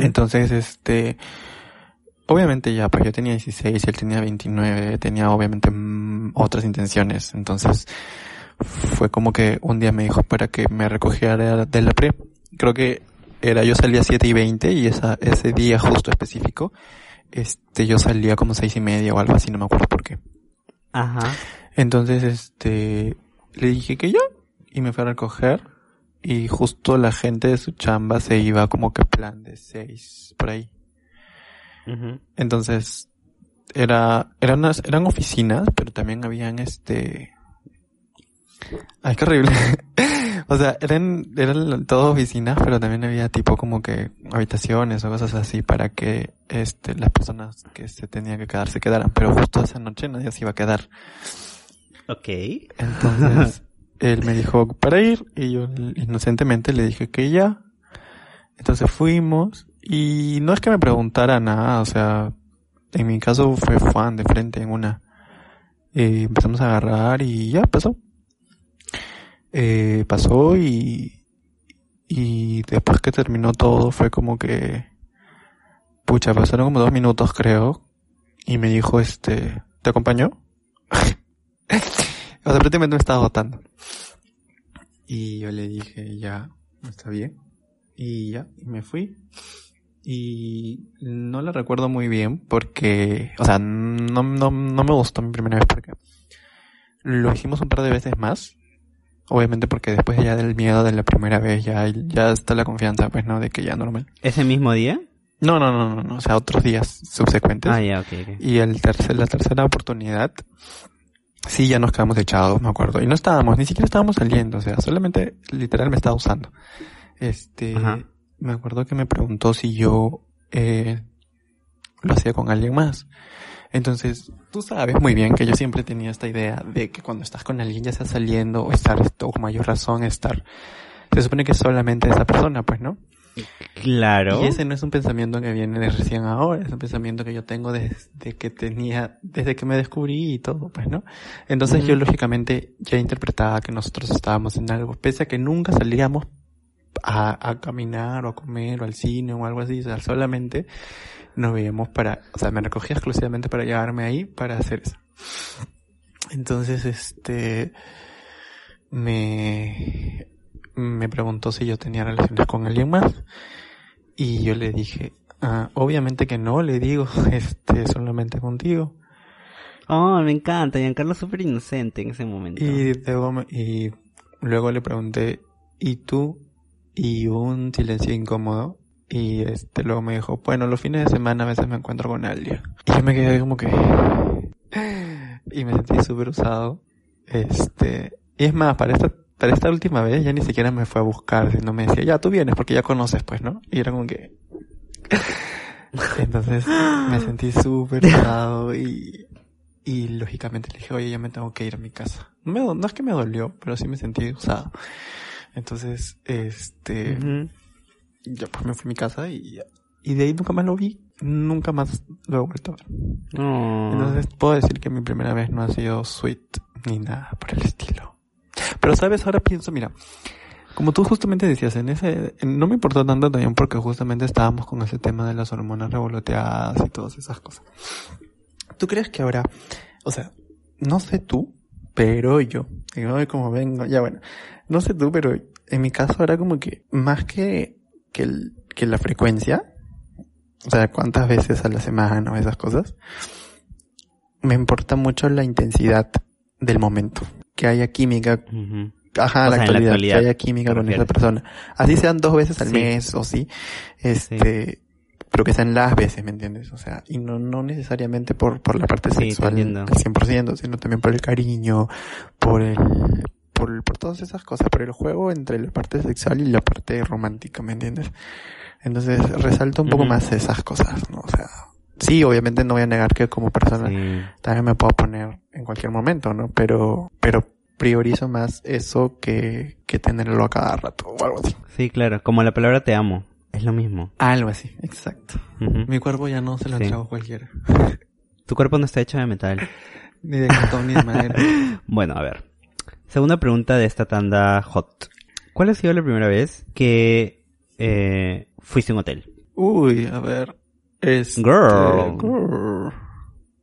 Entonces, este, obviamente ya, pues yo tenía 16 y él tenía 29, tenía obviamente mm, otras intenciones. Entonces, fue como que un día me dijo para que me recogiera de la pre. Creo que era, yo salía a 7 y 20 y esa, ese día justo específico, este, yo salía como seis y media o algo así, no me acuerdo por qué. Ajá. Entonces, este, le dije que yo y me fue a recoger y justo la gente de su chamba se iba como que plan de seis por ahí. Entonces, era, eran, unas- eran oficinas, pero también habían este, ay, qué horrible. o sea, eran, eran todas oficinas, pero también había tipo como que habitaciones o cosas así para que, este, las personas que se tenían que quedar se quedaran. Pero justo esa noche nadie se iba a quedar. Ok. Entonces, él me dijo para ir y yo inocentemente le dije que ya. Entonces fuimos y no es que me preguntara nada, o sea, en mi caso fue fan de frente en una. Eh, empezamos a agarrar y ya pasó. Eh, pasó y, y después que terminó todo fue como que, pucha, pasaron como dos minutos creo y me dijo este, ¿te acompañó? Sea, prácticamente me estaba agotando. Y yo le dije, ya, está bien. Y ya, y me fui. Y no la recuerdo muy bien porque, o sea, no, no, no me gustó mi primera vez porque lo hicimos un par de veces más. Obviamente porque después ya del miedo de la primera vez ya, ya está la confianza, pues, ¿no? De que ya normal. ¿Ese mismo día? No, no, no, no, no, o sea, otros días subsecuentes. Ah, ya, ok, ok. Y el tercer, la tercera oportunidad, sí, ya nos quedamos echados, me acuerdo. Y no estábamos, ni siquiera estábamos saliendo, o sea, solamente literal me estaba usando. Este, Ajá. me acuerdo que me preguntó si yo, eh, lo hacía con alguien más. Entonces, tú sabes muy bien que yo siempre tenía esta idea de que cuando estás con alguien, ya sea saliendo o estar, o con mayor razón estar, se supone que es solamente esa persona, pues, ¿no? Claro. Y ese no es un pensamiento que viene de recién ahora, es un pensamiento que yo tengo desde que tenía, desde que me descubrí y todo, pues, ¿no? Entonces yo lógicamente ya interpretaba que nosotros estábamos en algo, pese a que nunca salíamos a, a caminar o a comer o al cine o algo así, o sea, solamente nos veíamos para, o sea, me recogía exclusivamente para llevarme ahí para hacer eso. Entonces, este, me, me preguntó si yo tenía relaciones con alguien más. Y yo le dije, ah, obviamente que no, le digo, este, solamente contigo. Oh, me encanta. Giancarlo es súper inocente en ese momento. Y luego, y luego le pregunté, ¿y tú? Y un silencio incómodo. Y este, luego me dijo, bueno, los fines de semana a veces me encuentro con alguien. Y yo me quedé como que, y me sentí súper usado. Este, y es más, para esta, para esta última vez ya ni siquiera me fue a buscar, sino me decía, ya tú vienes porque ya conoces pues, ¿no? Y era como que, entonces me sentí súper usado y, y lógicamente le dije, oye, ya me tengo que ir a mi casa. No, me no es que me dolió, pero sí me sentí usado. Entonces, este, Ujú. ya pues me fui a mi casa y, y de ahí nunca más lo vi. Nunca más lo he vuelto a ver. Oh. Entonces puedo decir que mi primera vez no ha sido sweet ni nada por el estilo. Pero sabes, ahora pienso, mira, como tú justamente decías, en ese, en- no me importó tanto también porque justamente estábamos con ese tema de las hormonas revoloteadas y todas esas cosas. ¿Tú crees que ahora, o sea, no sé tú, pero yo, digo, "Ay, como vengo, ya bueno, no sé tú, pero en mi caso ahora como que más que, que, el- que la frecuencia, o sea, cuántas veces a la semana o esas cosas, me importa mucho la intensidad del momento. Que haya química, ajá, la actualidad, que haya química con esa persona. Así sean dos veces al Sí. mes o sí, este, pero que sean las veces, ¿me entiendes? O sea, y no, no necesariamente por, por la parte Sí, sexual al entiendo. 100%, sino también por el cariño, por el, por, por todas esas cosas, por el juego entre la parte sexual y la parte romántica, ¿me entiendes? Entonces, resalto un poco más esas cosas, ¿no? O sea, sí, obviamente no voy a negar que como persona Sí. también me puedo poner en cualquier momento, ¿no? Pero, pero priorizo más eso que, que tenerlo a cada rato o algo así. Sí, claro. Como la palabra te amo. Es lo mismo. Algo así, exacto. Mi cuerpo ya no se lo Sí. entrego a cualquiera. Tu cuerpo no está hecho de metal. Ni de cartón ni de madera. Bueno, a ver. Segunda pregunta de esta tanda hot. ¿Cuál ha sido la primera vez que eh, fuiste a un hotel? Uy, a ver. Este, Girl. girl.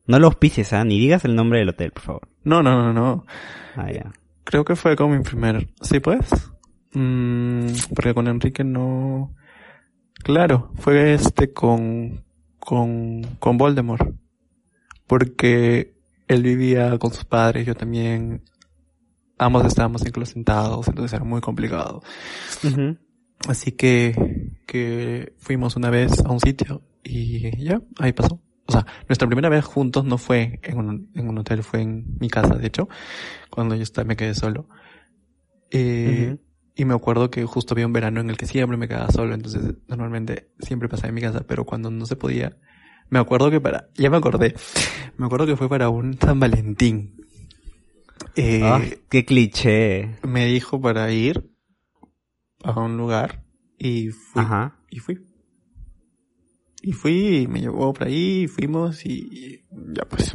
No lo auspicies, ¿ah? Ni digas el nombre del hotel, por favor. No, no, no, no. Ah, ya. Creo que fue como mi primer... ¿Sí, pues? Mm, porque con Enrique no... Claro, fue este con... Con, con Voldemort. Porque él vivía con sus padres, yo también. Ambos estábamos incluso sentados, entonces era muy complicado. Ujú. Así que, que fuimos una vez a un sitio y ya, ahí pasó. o sea, nuestra primera vez juntos no fue en un, en un hotel, fue en mi casa, de hecho, cuando yo estaba, me quedé solo. Eh, Ujú. Y me acuerdo que justo había un verano en el que siempre me quedaba solo, entonces normalmente siempre pasaba en mi casa, pero cuando no se podía, me acuerdo que para, ya me acordé, me acuerdo que fue para un San Valentín. Eh, Ah, qué cliché. me dijo para ir a un lugar y fui. Ajá. Y fui. Y fui, y me llevó por ahí, y fuimos y ya pues.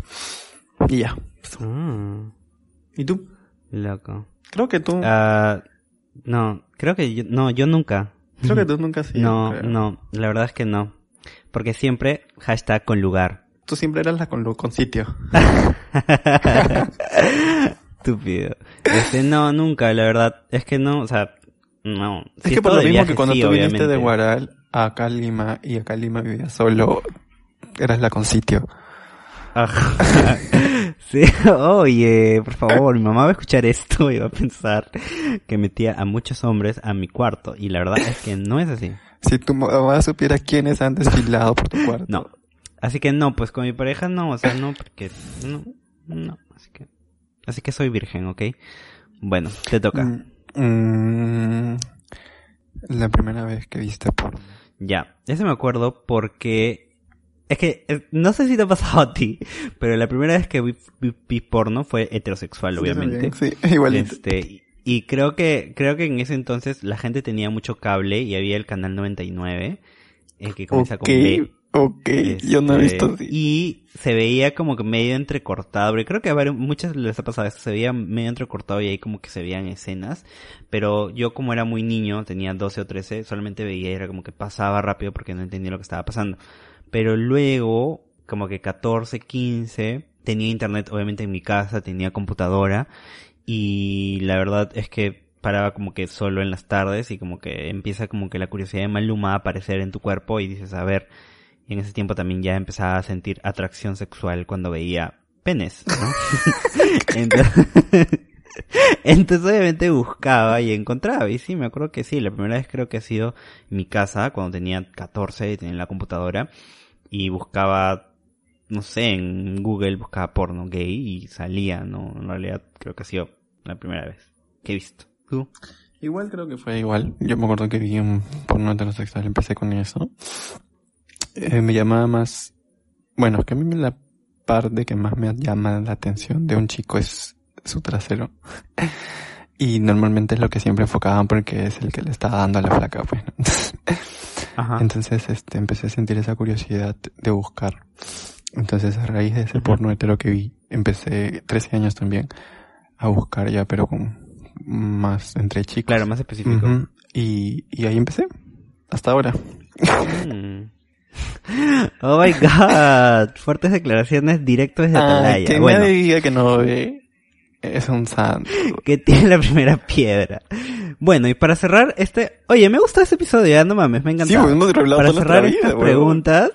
Y ya. Mm, ¿Y tú? loco. Creo que tú, Ah, no, creo que yo, no, yo nunca. creo que tú nunca has ido, No, creo. no, la verdad es que no. Porque siempre hashtag con lugar. Tú siempre eras la con, con sitio. Estúpido. Este, no, nunca, la verdad. Es que no, o sea, no. Es Si que por lo mismo que cuando sí, tú viniste de. Guaral a acá Lima y acá Lima vivías solo, eras la con sitio. Ajá. Sí, oye, por favor, mi mamá va a escuchar esto y va a pensar que metía a muchos hombres a mi cuarto. Y la verdad es que no es así. Si tu mamá supiera quiénes han desfilado por tu cuarto. No. Así que no, pues con mi pareja no, o sea, no, porque no, no, así que, así que soy virgen, ¿ok? Bueno, te toca. Mm, mm, la primera vez que viste por Ya, ese me acuerdo porque es que eh, no sé si te ha pasado a ti, pero la primera vez que vi, vi- vi porno fue heterosexual, obviamente. Sí, igualito. Este, y- creo que creo que en ese entonces la gente tenía mucho cable y había el canal 99 el que comienza con B. ok, yo no he Este, visto así. Y se veía como que medio entrecortado, porque creo que a varios, muchas les ha pasado eso, se veía medio entrecortado y ahí como que se veían escenas, pero yo como era muy niño, tenía 12 o 13, solamente veía y era como que pasaba rápido porque no entendía lo que estaba pasando. Pero luego, como que 14, 15, tenía internet obviamente en mi casa, tenía computadora y la verdad es que paraba como que solo en las tardes y como que empieza como que la curiosidad de Maluma a aparecer en tu cuerpo y dices, a ver, y en ese tiempo también ya empezaba a sentir atracción sexual cuando veía penes, ¿no? Entonces, entonces obviamente buscaba y encontraba. Y sí, me acuerdo que sí, la primera vez creo que ha sido en mi casa, cuando tenía 14 y tenía la computadora, y buscaba, no sé, en Google buscaba porno gay y salía, ¿no? En realidad creo que ha sido la primera vez que he visto. ¿Tú? Igual creo que fue igual. Yo me acuerdo que vi un porno heterosexual, empecé con eso. Eh, me llamaba más, bueno, es que a mí la parte que más me llama la atención de un chico es su trasero. Y normalmente es lo que siempre enfocaban porque es el que le estaba dando a la flaca, pues. ¿no? Ajá. Entonces, este, empecé a sentir esa curiosidad de buscar. Entonces, a raíz de ese Ujú. porno hetero que vi, empecé, 13 años también, a buscar ya, pero con más entre chicos. Claro, más específico. Y, y ahí empecé. Hasta ahora. Mm. Oh my god, fuertes declaraciones directo desde Atalaya. que Bueno, nadie diga que no ve. Es un santo. que tiene la primera piedra. Bueno, y para cerrar este, oye, me gusta este episodio, ya no mames, me ha Sí, hemos para cerrar vida, estas preguntas,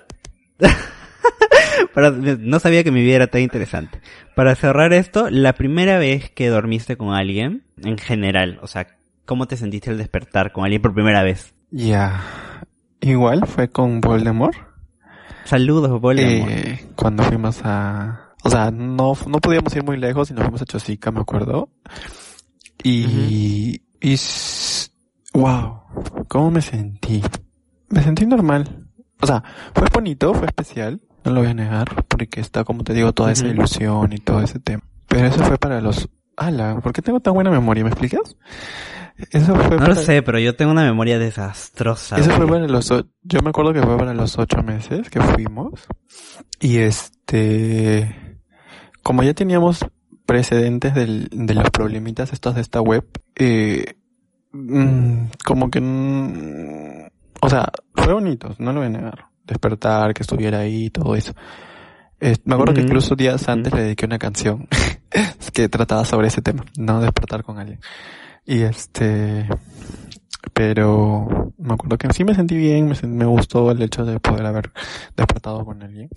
para- no sabía que mi vida era tan interesante. Para cerrar esto, la primera vez que dormiste con alguien, en general, o sea, ¿cómo te sentiste al despertar con alguien por primera vez? Ya. Igual fue con Voldemort. Saludos, Voldemort. Eh, cuando fuimos a... O sea, no, no podíamos ir muy lejos y nos fuimos a Chosica, me acuerdo. Y... y wow, ¿cómo me sentí? Me sentí normal. O sea, fue bonito, fue especial, no lo voy a negar, porque está, como te digo, toda esa ilusión y todo ese tema. Pero eso fue para los... Ala, ¿por qué tengo tan buena memoria? ¿Me explicas? Eso fue no para... lo sé, pero yo tengo una memoria desastrosa. Eso fue para los, yo me acuerdo que fue para los ocho meses que fuimos. Y este, como ya teníamos precedentes del, de los problemitas estos de esta web, eh, mm, como que, mm, o sea, fue bonito, no lo voy a negar. Despertar, que estuviera ahí, todo eso. Eh, me acuerdo que Ujú. incluso días antes Ujú. le dediqué una canción que trataba sobre ese tema, no despertar con alguien. Y este, pero me acuerdo que sí me sentí bien, me, me gustó el hecho de poder haber despertado con alguien.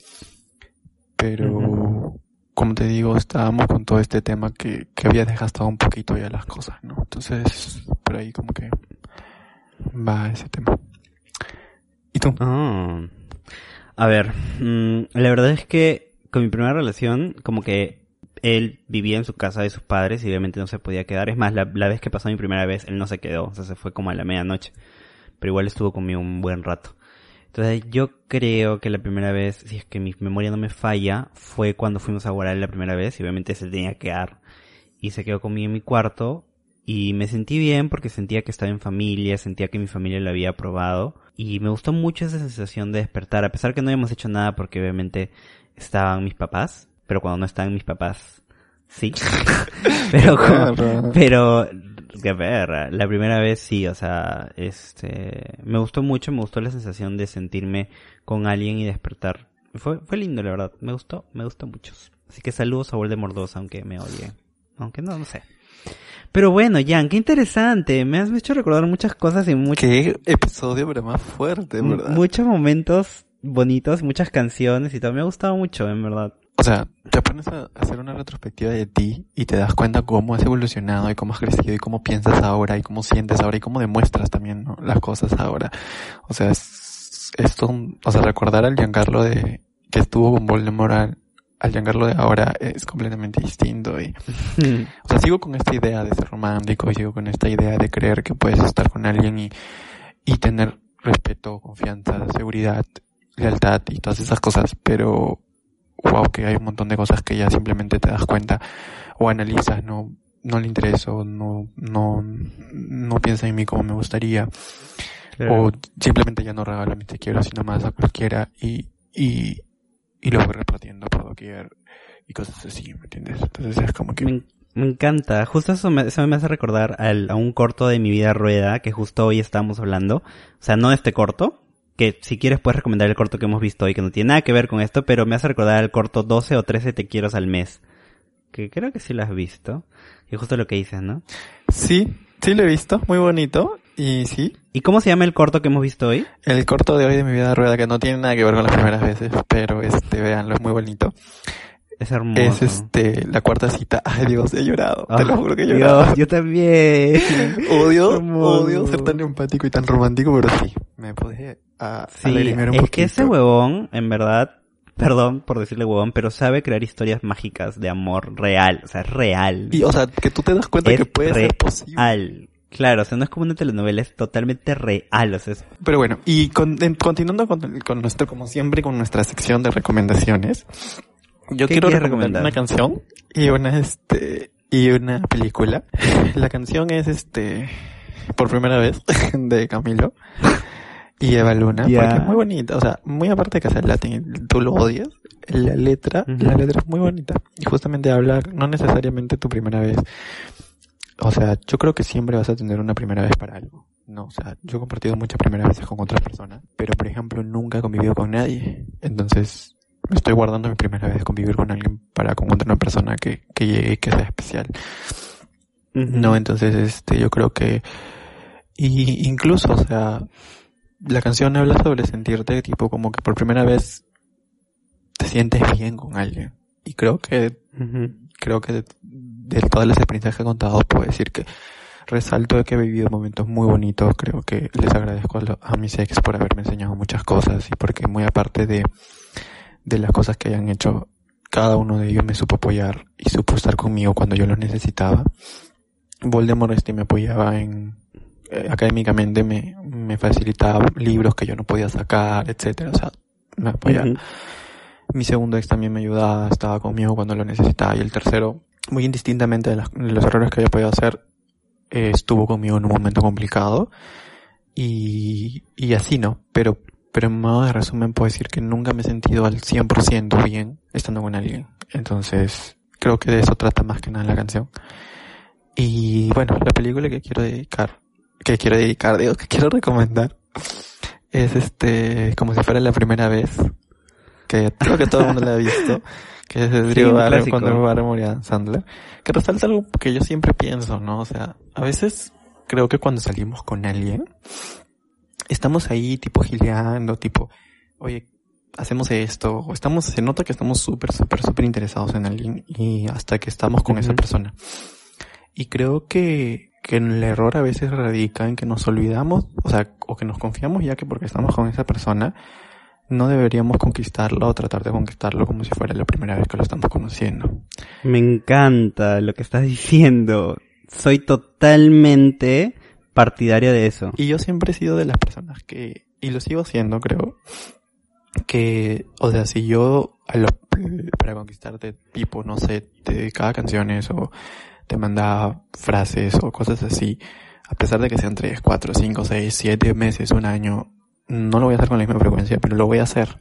Pero, Ujú. como te digo, estábamos con todo este tema que, que había desgastado un poquito ya las cosas, ¿no? Entonces, por ahí como que va ese tema. ¿Y tú? Ah. A ver, mm, la verdad es que con mi primera relación, como que él vivía en su casa de sus padres y obviamente no se podía quedar. Es más, la, la vez que pasó mi primera vez, él no se quedó, o sea, se fue como a la medianoche. Pero igual estuvo conmigo un buen rato. Entonces yo creo que la primera vez, si es que mi memoria no me falla, fue cuando fuimos a Guaral la primera vez y obviamente se tenía que quedar. Y se quedó conmigo en mi cuarto y me sentí bien porque sentía que estaba en familia, sentía que mi familia lo había aprobado y me gustó mucho esa sensación de despertar, a pesar que no habíamos hecho nada porque obviamente estaban mis papás, pero cuando no estaban mis papás, sí. pero, como- pero, qué perra. La primera vez sí, o sea, este, me gustó mucho, me gustó la sensación de sentirme con alguien y despertar. Fue, fue lindo, la verdad. Me gustó, me gustó mucho. Así que saludos a Voldemort 2, aunque me odie. Aunque no, no sé. Pero bueno, Jan, qué interesante. Me has hecho recordar muchas cosas y muchos, Qué episodio, pero más fuerte, verdad. muchos momentos bonitos, muchas canciones y todo. Me ha gustado mucho, en verdad. O sea, te pones a hacer una retrospectiva de ti y te das cuenta cómo has evolucionado y cómo has crecido y cómo piensas ahora y cómo sientes ahora y cómo demuestras también ¿no? las cosas ahora. O sea, es, es todo un- o sea, recordar al Giancarlo de, que estuvo con Voldemort al, Giancarlo de ahora es completamente distinto y, o sea, sigo con esta idea de ser romántico y sigo con esta idea de creer que puedes estar con alguien y, y tener respeto, confianza, seguridad, lealtad y todas esas cosas, pero wow, que hay un montón de cosas que ya simplemente te das cuenta o analizas, no, no le intereso, no, no, no piensa en mí como me gustaría, o simplemente ya no regalo mis te quiero, sino más a cualquiera y, y, y lo voy repartiendo por doquier y cosas así, ¿me entiendes? Entonces es como que... Me, me encanta. Justo eso me, eso me hace recordar al- a un corto de mi vida rueda que justo hoy estábamos hablando. O sea, no este corto, que si quieres puedes recomendar el corto que hemos visto hoy, que no tiene nada que ver con esto, pero me hace recordar al corto 12 o 13 te quiero al mes. Que creo que sí lo has visto. Y justo lo que dices, ¿no? Sí, sí lo he visto, muy bonito y sí, ¿Y cómo se llama el corto que hemos visto hoy? El corto de hoy de mi vida rueda que no tiene nada que ver con las primeras veces, pero este, véanlo, es muy bonito. Es hermoso. Es este, la cuarta cita. Ay Dios, he llorado. Ah, Te lo juro que he llorado. Dios, yo también. Odio, odio ser tan empático y tan romántico, pero sí, me pude a, Sí, alegrimar un es poquito. que ese huevón, en verdad, perdón por decirle huevón, pero sabe crear historias mágicas de amor real, o sea, es real. Y o sea, que tú te das cuenta es que puede ser posible. real. Claro, o sea, no es como una telenovela, es totalmente real, o sea, es- Pero bueno, y con- en- continuando con, con nuestro, como siempre, con nuestra sección de recomendaciones, yo ¿Qué quiero recomendar recomendar? una canción y una, este, y una película. La canción es, este, por primera vez, de Camilo y Eva Luna, porque es muy bonita, o sea, muy aparte de que sea latín, tú lo odias, la letra, la letra es muy bonita, y justamente habla, no necesariamente tu primera vez, o sea, yo creo que siempre vas a tener una primera vez para algo. No, o sea, yo he compartido muchas primeras veces con otras personas, pero por ejemplo nunca he convivido con nadie. Entonces, me estoy guardando mi primera vez de convivir con alguien para con otra persona que, que llegue y que sea especial. No, entonces este, yo creo que, y incluso, o sea, la canción habla sobre sentirte tipo como que por primera vez te sientes bien con alguien. Y creo que creo que de, todas las experiencias que he contado puedo decir que resalto de que he vivido momentos muy bonitos. Creo que les agradezco a, lo- a mis ex por haberme enseñado muchas cosas y porque muy aparte de, de las cosas que hayan hecho, cada uno de ellos me supo apoyar y supo estar conmigo cuando yo los necesitaba. Voldemort este me apoyaba en eh, académicamente me, me facilitaba libros que yo no podía sacar, etcétera, o sea, me apoyaba. Mi segundo ex también me ayudaba, estaba conmigo cuando lo necesitaba. Y el tercero, muy indistintamente de, los errores que había podido hacer, eh, estuvo conmigo en un momento complicado. Y, y así, ¿no? Pero, pero en modo de resumen puedo decir que nunca me he sentido al 100% bien estando con alguien. Entonces, creo que de eso trata más que nada la canción. Y bueno, la película que quiero dedicar, que quiero dedicar, digo, que quiero recomendar, es este, como si fuera la primera vez, que creo que todo el mundo la ha visto, que es de Sí, Drew clásico. con Drew Barrymore y Sandler, que resalta algo que yo siempre pienso, ¿no? O sea, a veces creo que cuando salimos con alguien, estamos ahí tipo gileando, tipo, oye, hacemos esto, o estamos, se nota que estamos súper, súper, súper interesados en alguien y hasta que estamos con esa Ujú. persona. Y creo que, que el error a veces radica en que nos olvidamos, o sea, o que nos confiamos ya que porque estamos con esa persona, no deberíamos conquistarlo o tratar de conquistarlo como si fuera la primera vez que lo estamos conociendo. Me encanta lo que estás diciendo. Soy totalmente partidario de eso. Y yo siempre he sido de las personas que, y lo sigo siendo, creo, que, o sea, si yo a lo- para conquistarte, tipo, no sé, te dedicaba canciones o te mandaba frases o cosas así, a pesar de que sean 3, 4, 5, 6, 7 meses, un año, no lo voy a hacer con la misma frecuencia, pero lo voy a hacer.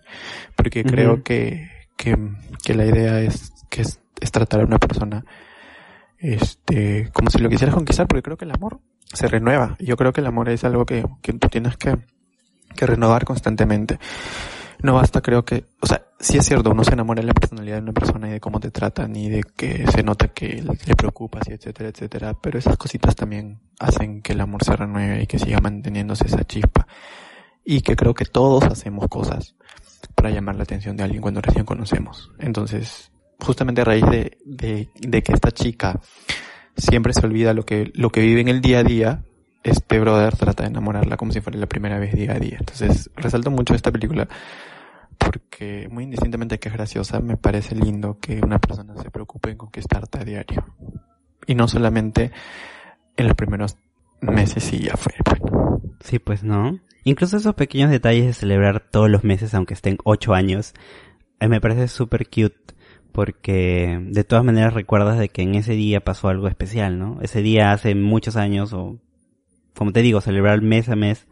Porque creo que, que, que la idea es, que es, es tratar a una persona, este, como si lo quisieras conquistar, porque creo que el amor se renueva. Yo creo que el amor es algo que, que tú tienes que, que renovar constantemente. No basta, creo que, o sea, sí es cierto, uno se enamora de la personalidad de una persona y de cómo te tratan y de que se nota que le preocupas y etcétera, etcétera, pero esas cositas también hacen que el amor se renueve y que siga manteniéndose esa chispa. Y que creo que todos hacemos cosas para llamar la atención de alguien cuando recién conocemos. Entonces, justamente a raíz de, de, de que esta chica siempre se olvida lo que, lo que vive en el día a día, este brother trata de enamorarla como si fuera la primera vez día a día. Entonces, resalto mucho esta película porque muy indistintamente que es graciosa, me parece lindo que una persona se preocupe en conquistarte a diario. Y no solamente en los primeros meses y ya fue. Bueno, Sí, pues no. Incluso esos pequeños detalles de celebrar todos los meses, aunque estén ocho años, eh, me parece súper cute. Porque de todas maneras recuerdas de que en ese día pasó algo especial, ¿no? Ese día hace muchos años, o como te digo, celebrar mes a mes.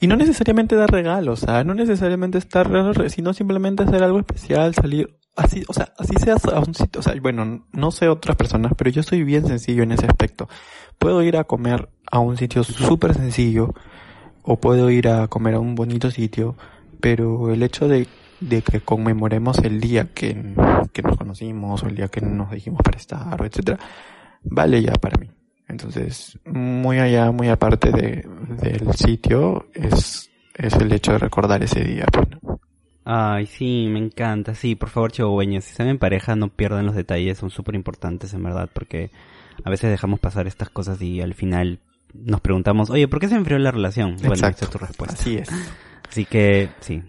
Y no necesariamente dar regalos, ¿ah? No necesariamente estar, sino simplemente hacer algo especial, salir así, o sea, así seas a un sitio, o sea, bueno, no sé otras personas, pero yo soy bien sencillo en ese aspecto. Puedo ir a comer a un sitio súper sencillo, o puedo ir a comer a un bonito sitio, pero el hecho de, de que conmemoremos el día que, que nos conocimos, o el día que nos dijimos para estar, etcétera, vale ya para mí. Entonces, muy allá, muy aparte de, del sitio, es, es el hecho de recordar ese día. pues, ¿no? Ay, sí, me encanta. Sí, por favor, chihuahueños, si están en pareja, no pierdan los detalles, son súper importantes en verdad, porque a veces dejamos pasar estas cosas y al final nos preguntamos, oye, ¿por qué se enfrió la relación? Bueno, Exacto. esa es tu respuesta. Así es. Así que, sí.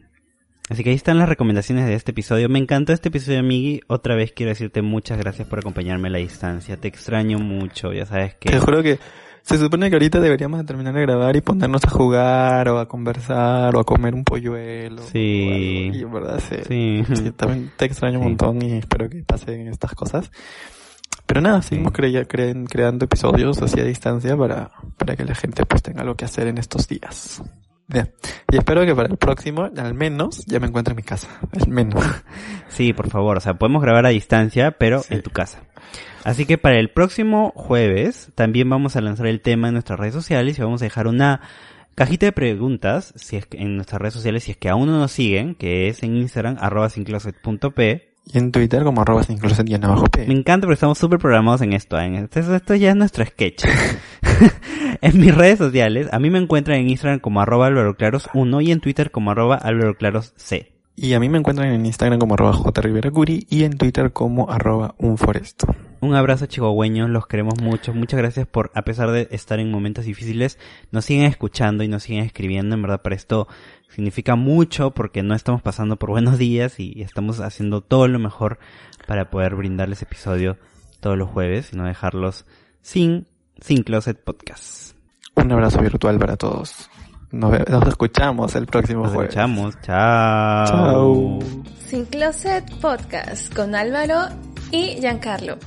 Así que ahí están las recomendaciones de este episodio. Me encantó este episodio, Migi. Otra vez quiero decirte muchas gracias por acompañarme a la distancia. Te extraño mucho, ya sabes que... Te juro que se supone que ahorita deberíamos de terminar de grabar y ponernos a jugar o a conversar o a comer un polluelo. Sí. o algo. Y en verdad sí. Sí. sí, también te extraño un Sí. montón y espero que pasen estas cosas. Pero nada, seguimos crea- cre- creando episodios así a distancia para, para que la gente pues tenga algo que hacer en estos días. Ya. Y espero que para el próximo, al menos, ya me encuentre en mi casa. Al menos. Sí, por favor. O sea, podemos grabar a distancia, pero Sí. en tu casa. Así que para el próximo jueves también vamos a lanzar el tema en nuestras redes sociales y vamos a dejar una cajita de preguntas si es que en nuestras redes sociales si es que aún no nos siguen, que es en Instagram arroba sincloset.p. Y en Twitter como arroba sin closet y en abajo P. Me encanta porque estamos súper programados en esto. ¿eh? Esto, esto ya es nuestro sketch. en mis redes sociales, a mí me encuentran en Instagram como arroba alvaroclaros1 y en Twitter como arroba alvaroclarosc. Y a mí me encuentran en Instagram como arroba jriveracuri y en Twitter como arroba unforesto. Un abrazo chihuahueños, los queremos mucho. Muchas gracias por, a pesar de estar en momentos difíciles, nos siguen escuchando y nos siguen escribiendo. En verdad, para esto significa mucho porque no estamos pasando por buenos días y estamos haciendo todo lo mejor para poder brindarles episodio todos los jueves y no dejarlos sin, sin Closet Podcast. Un abrazo virtual para todos. Nos, nos escuchamos el próximo Nos jueves. escuchamos. Chao. Chao. Sin Closet Podcast con Álvaro y Giancarlo.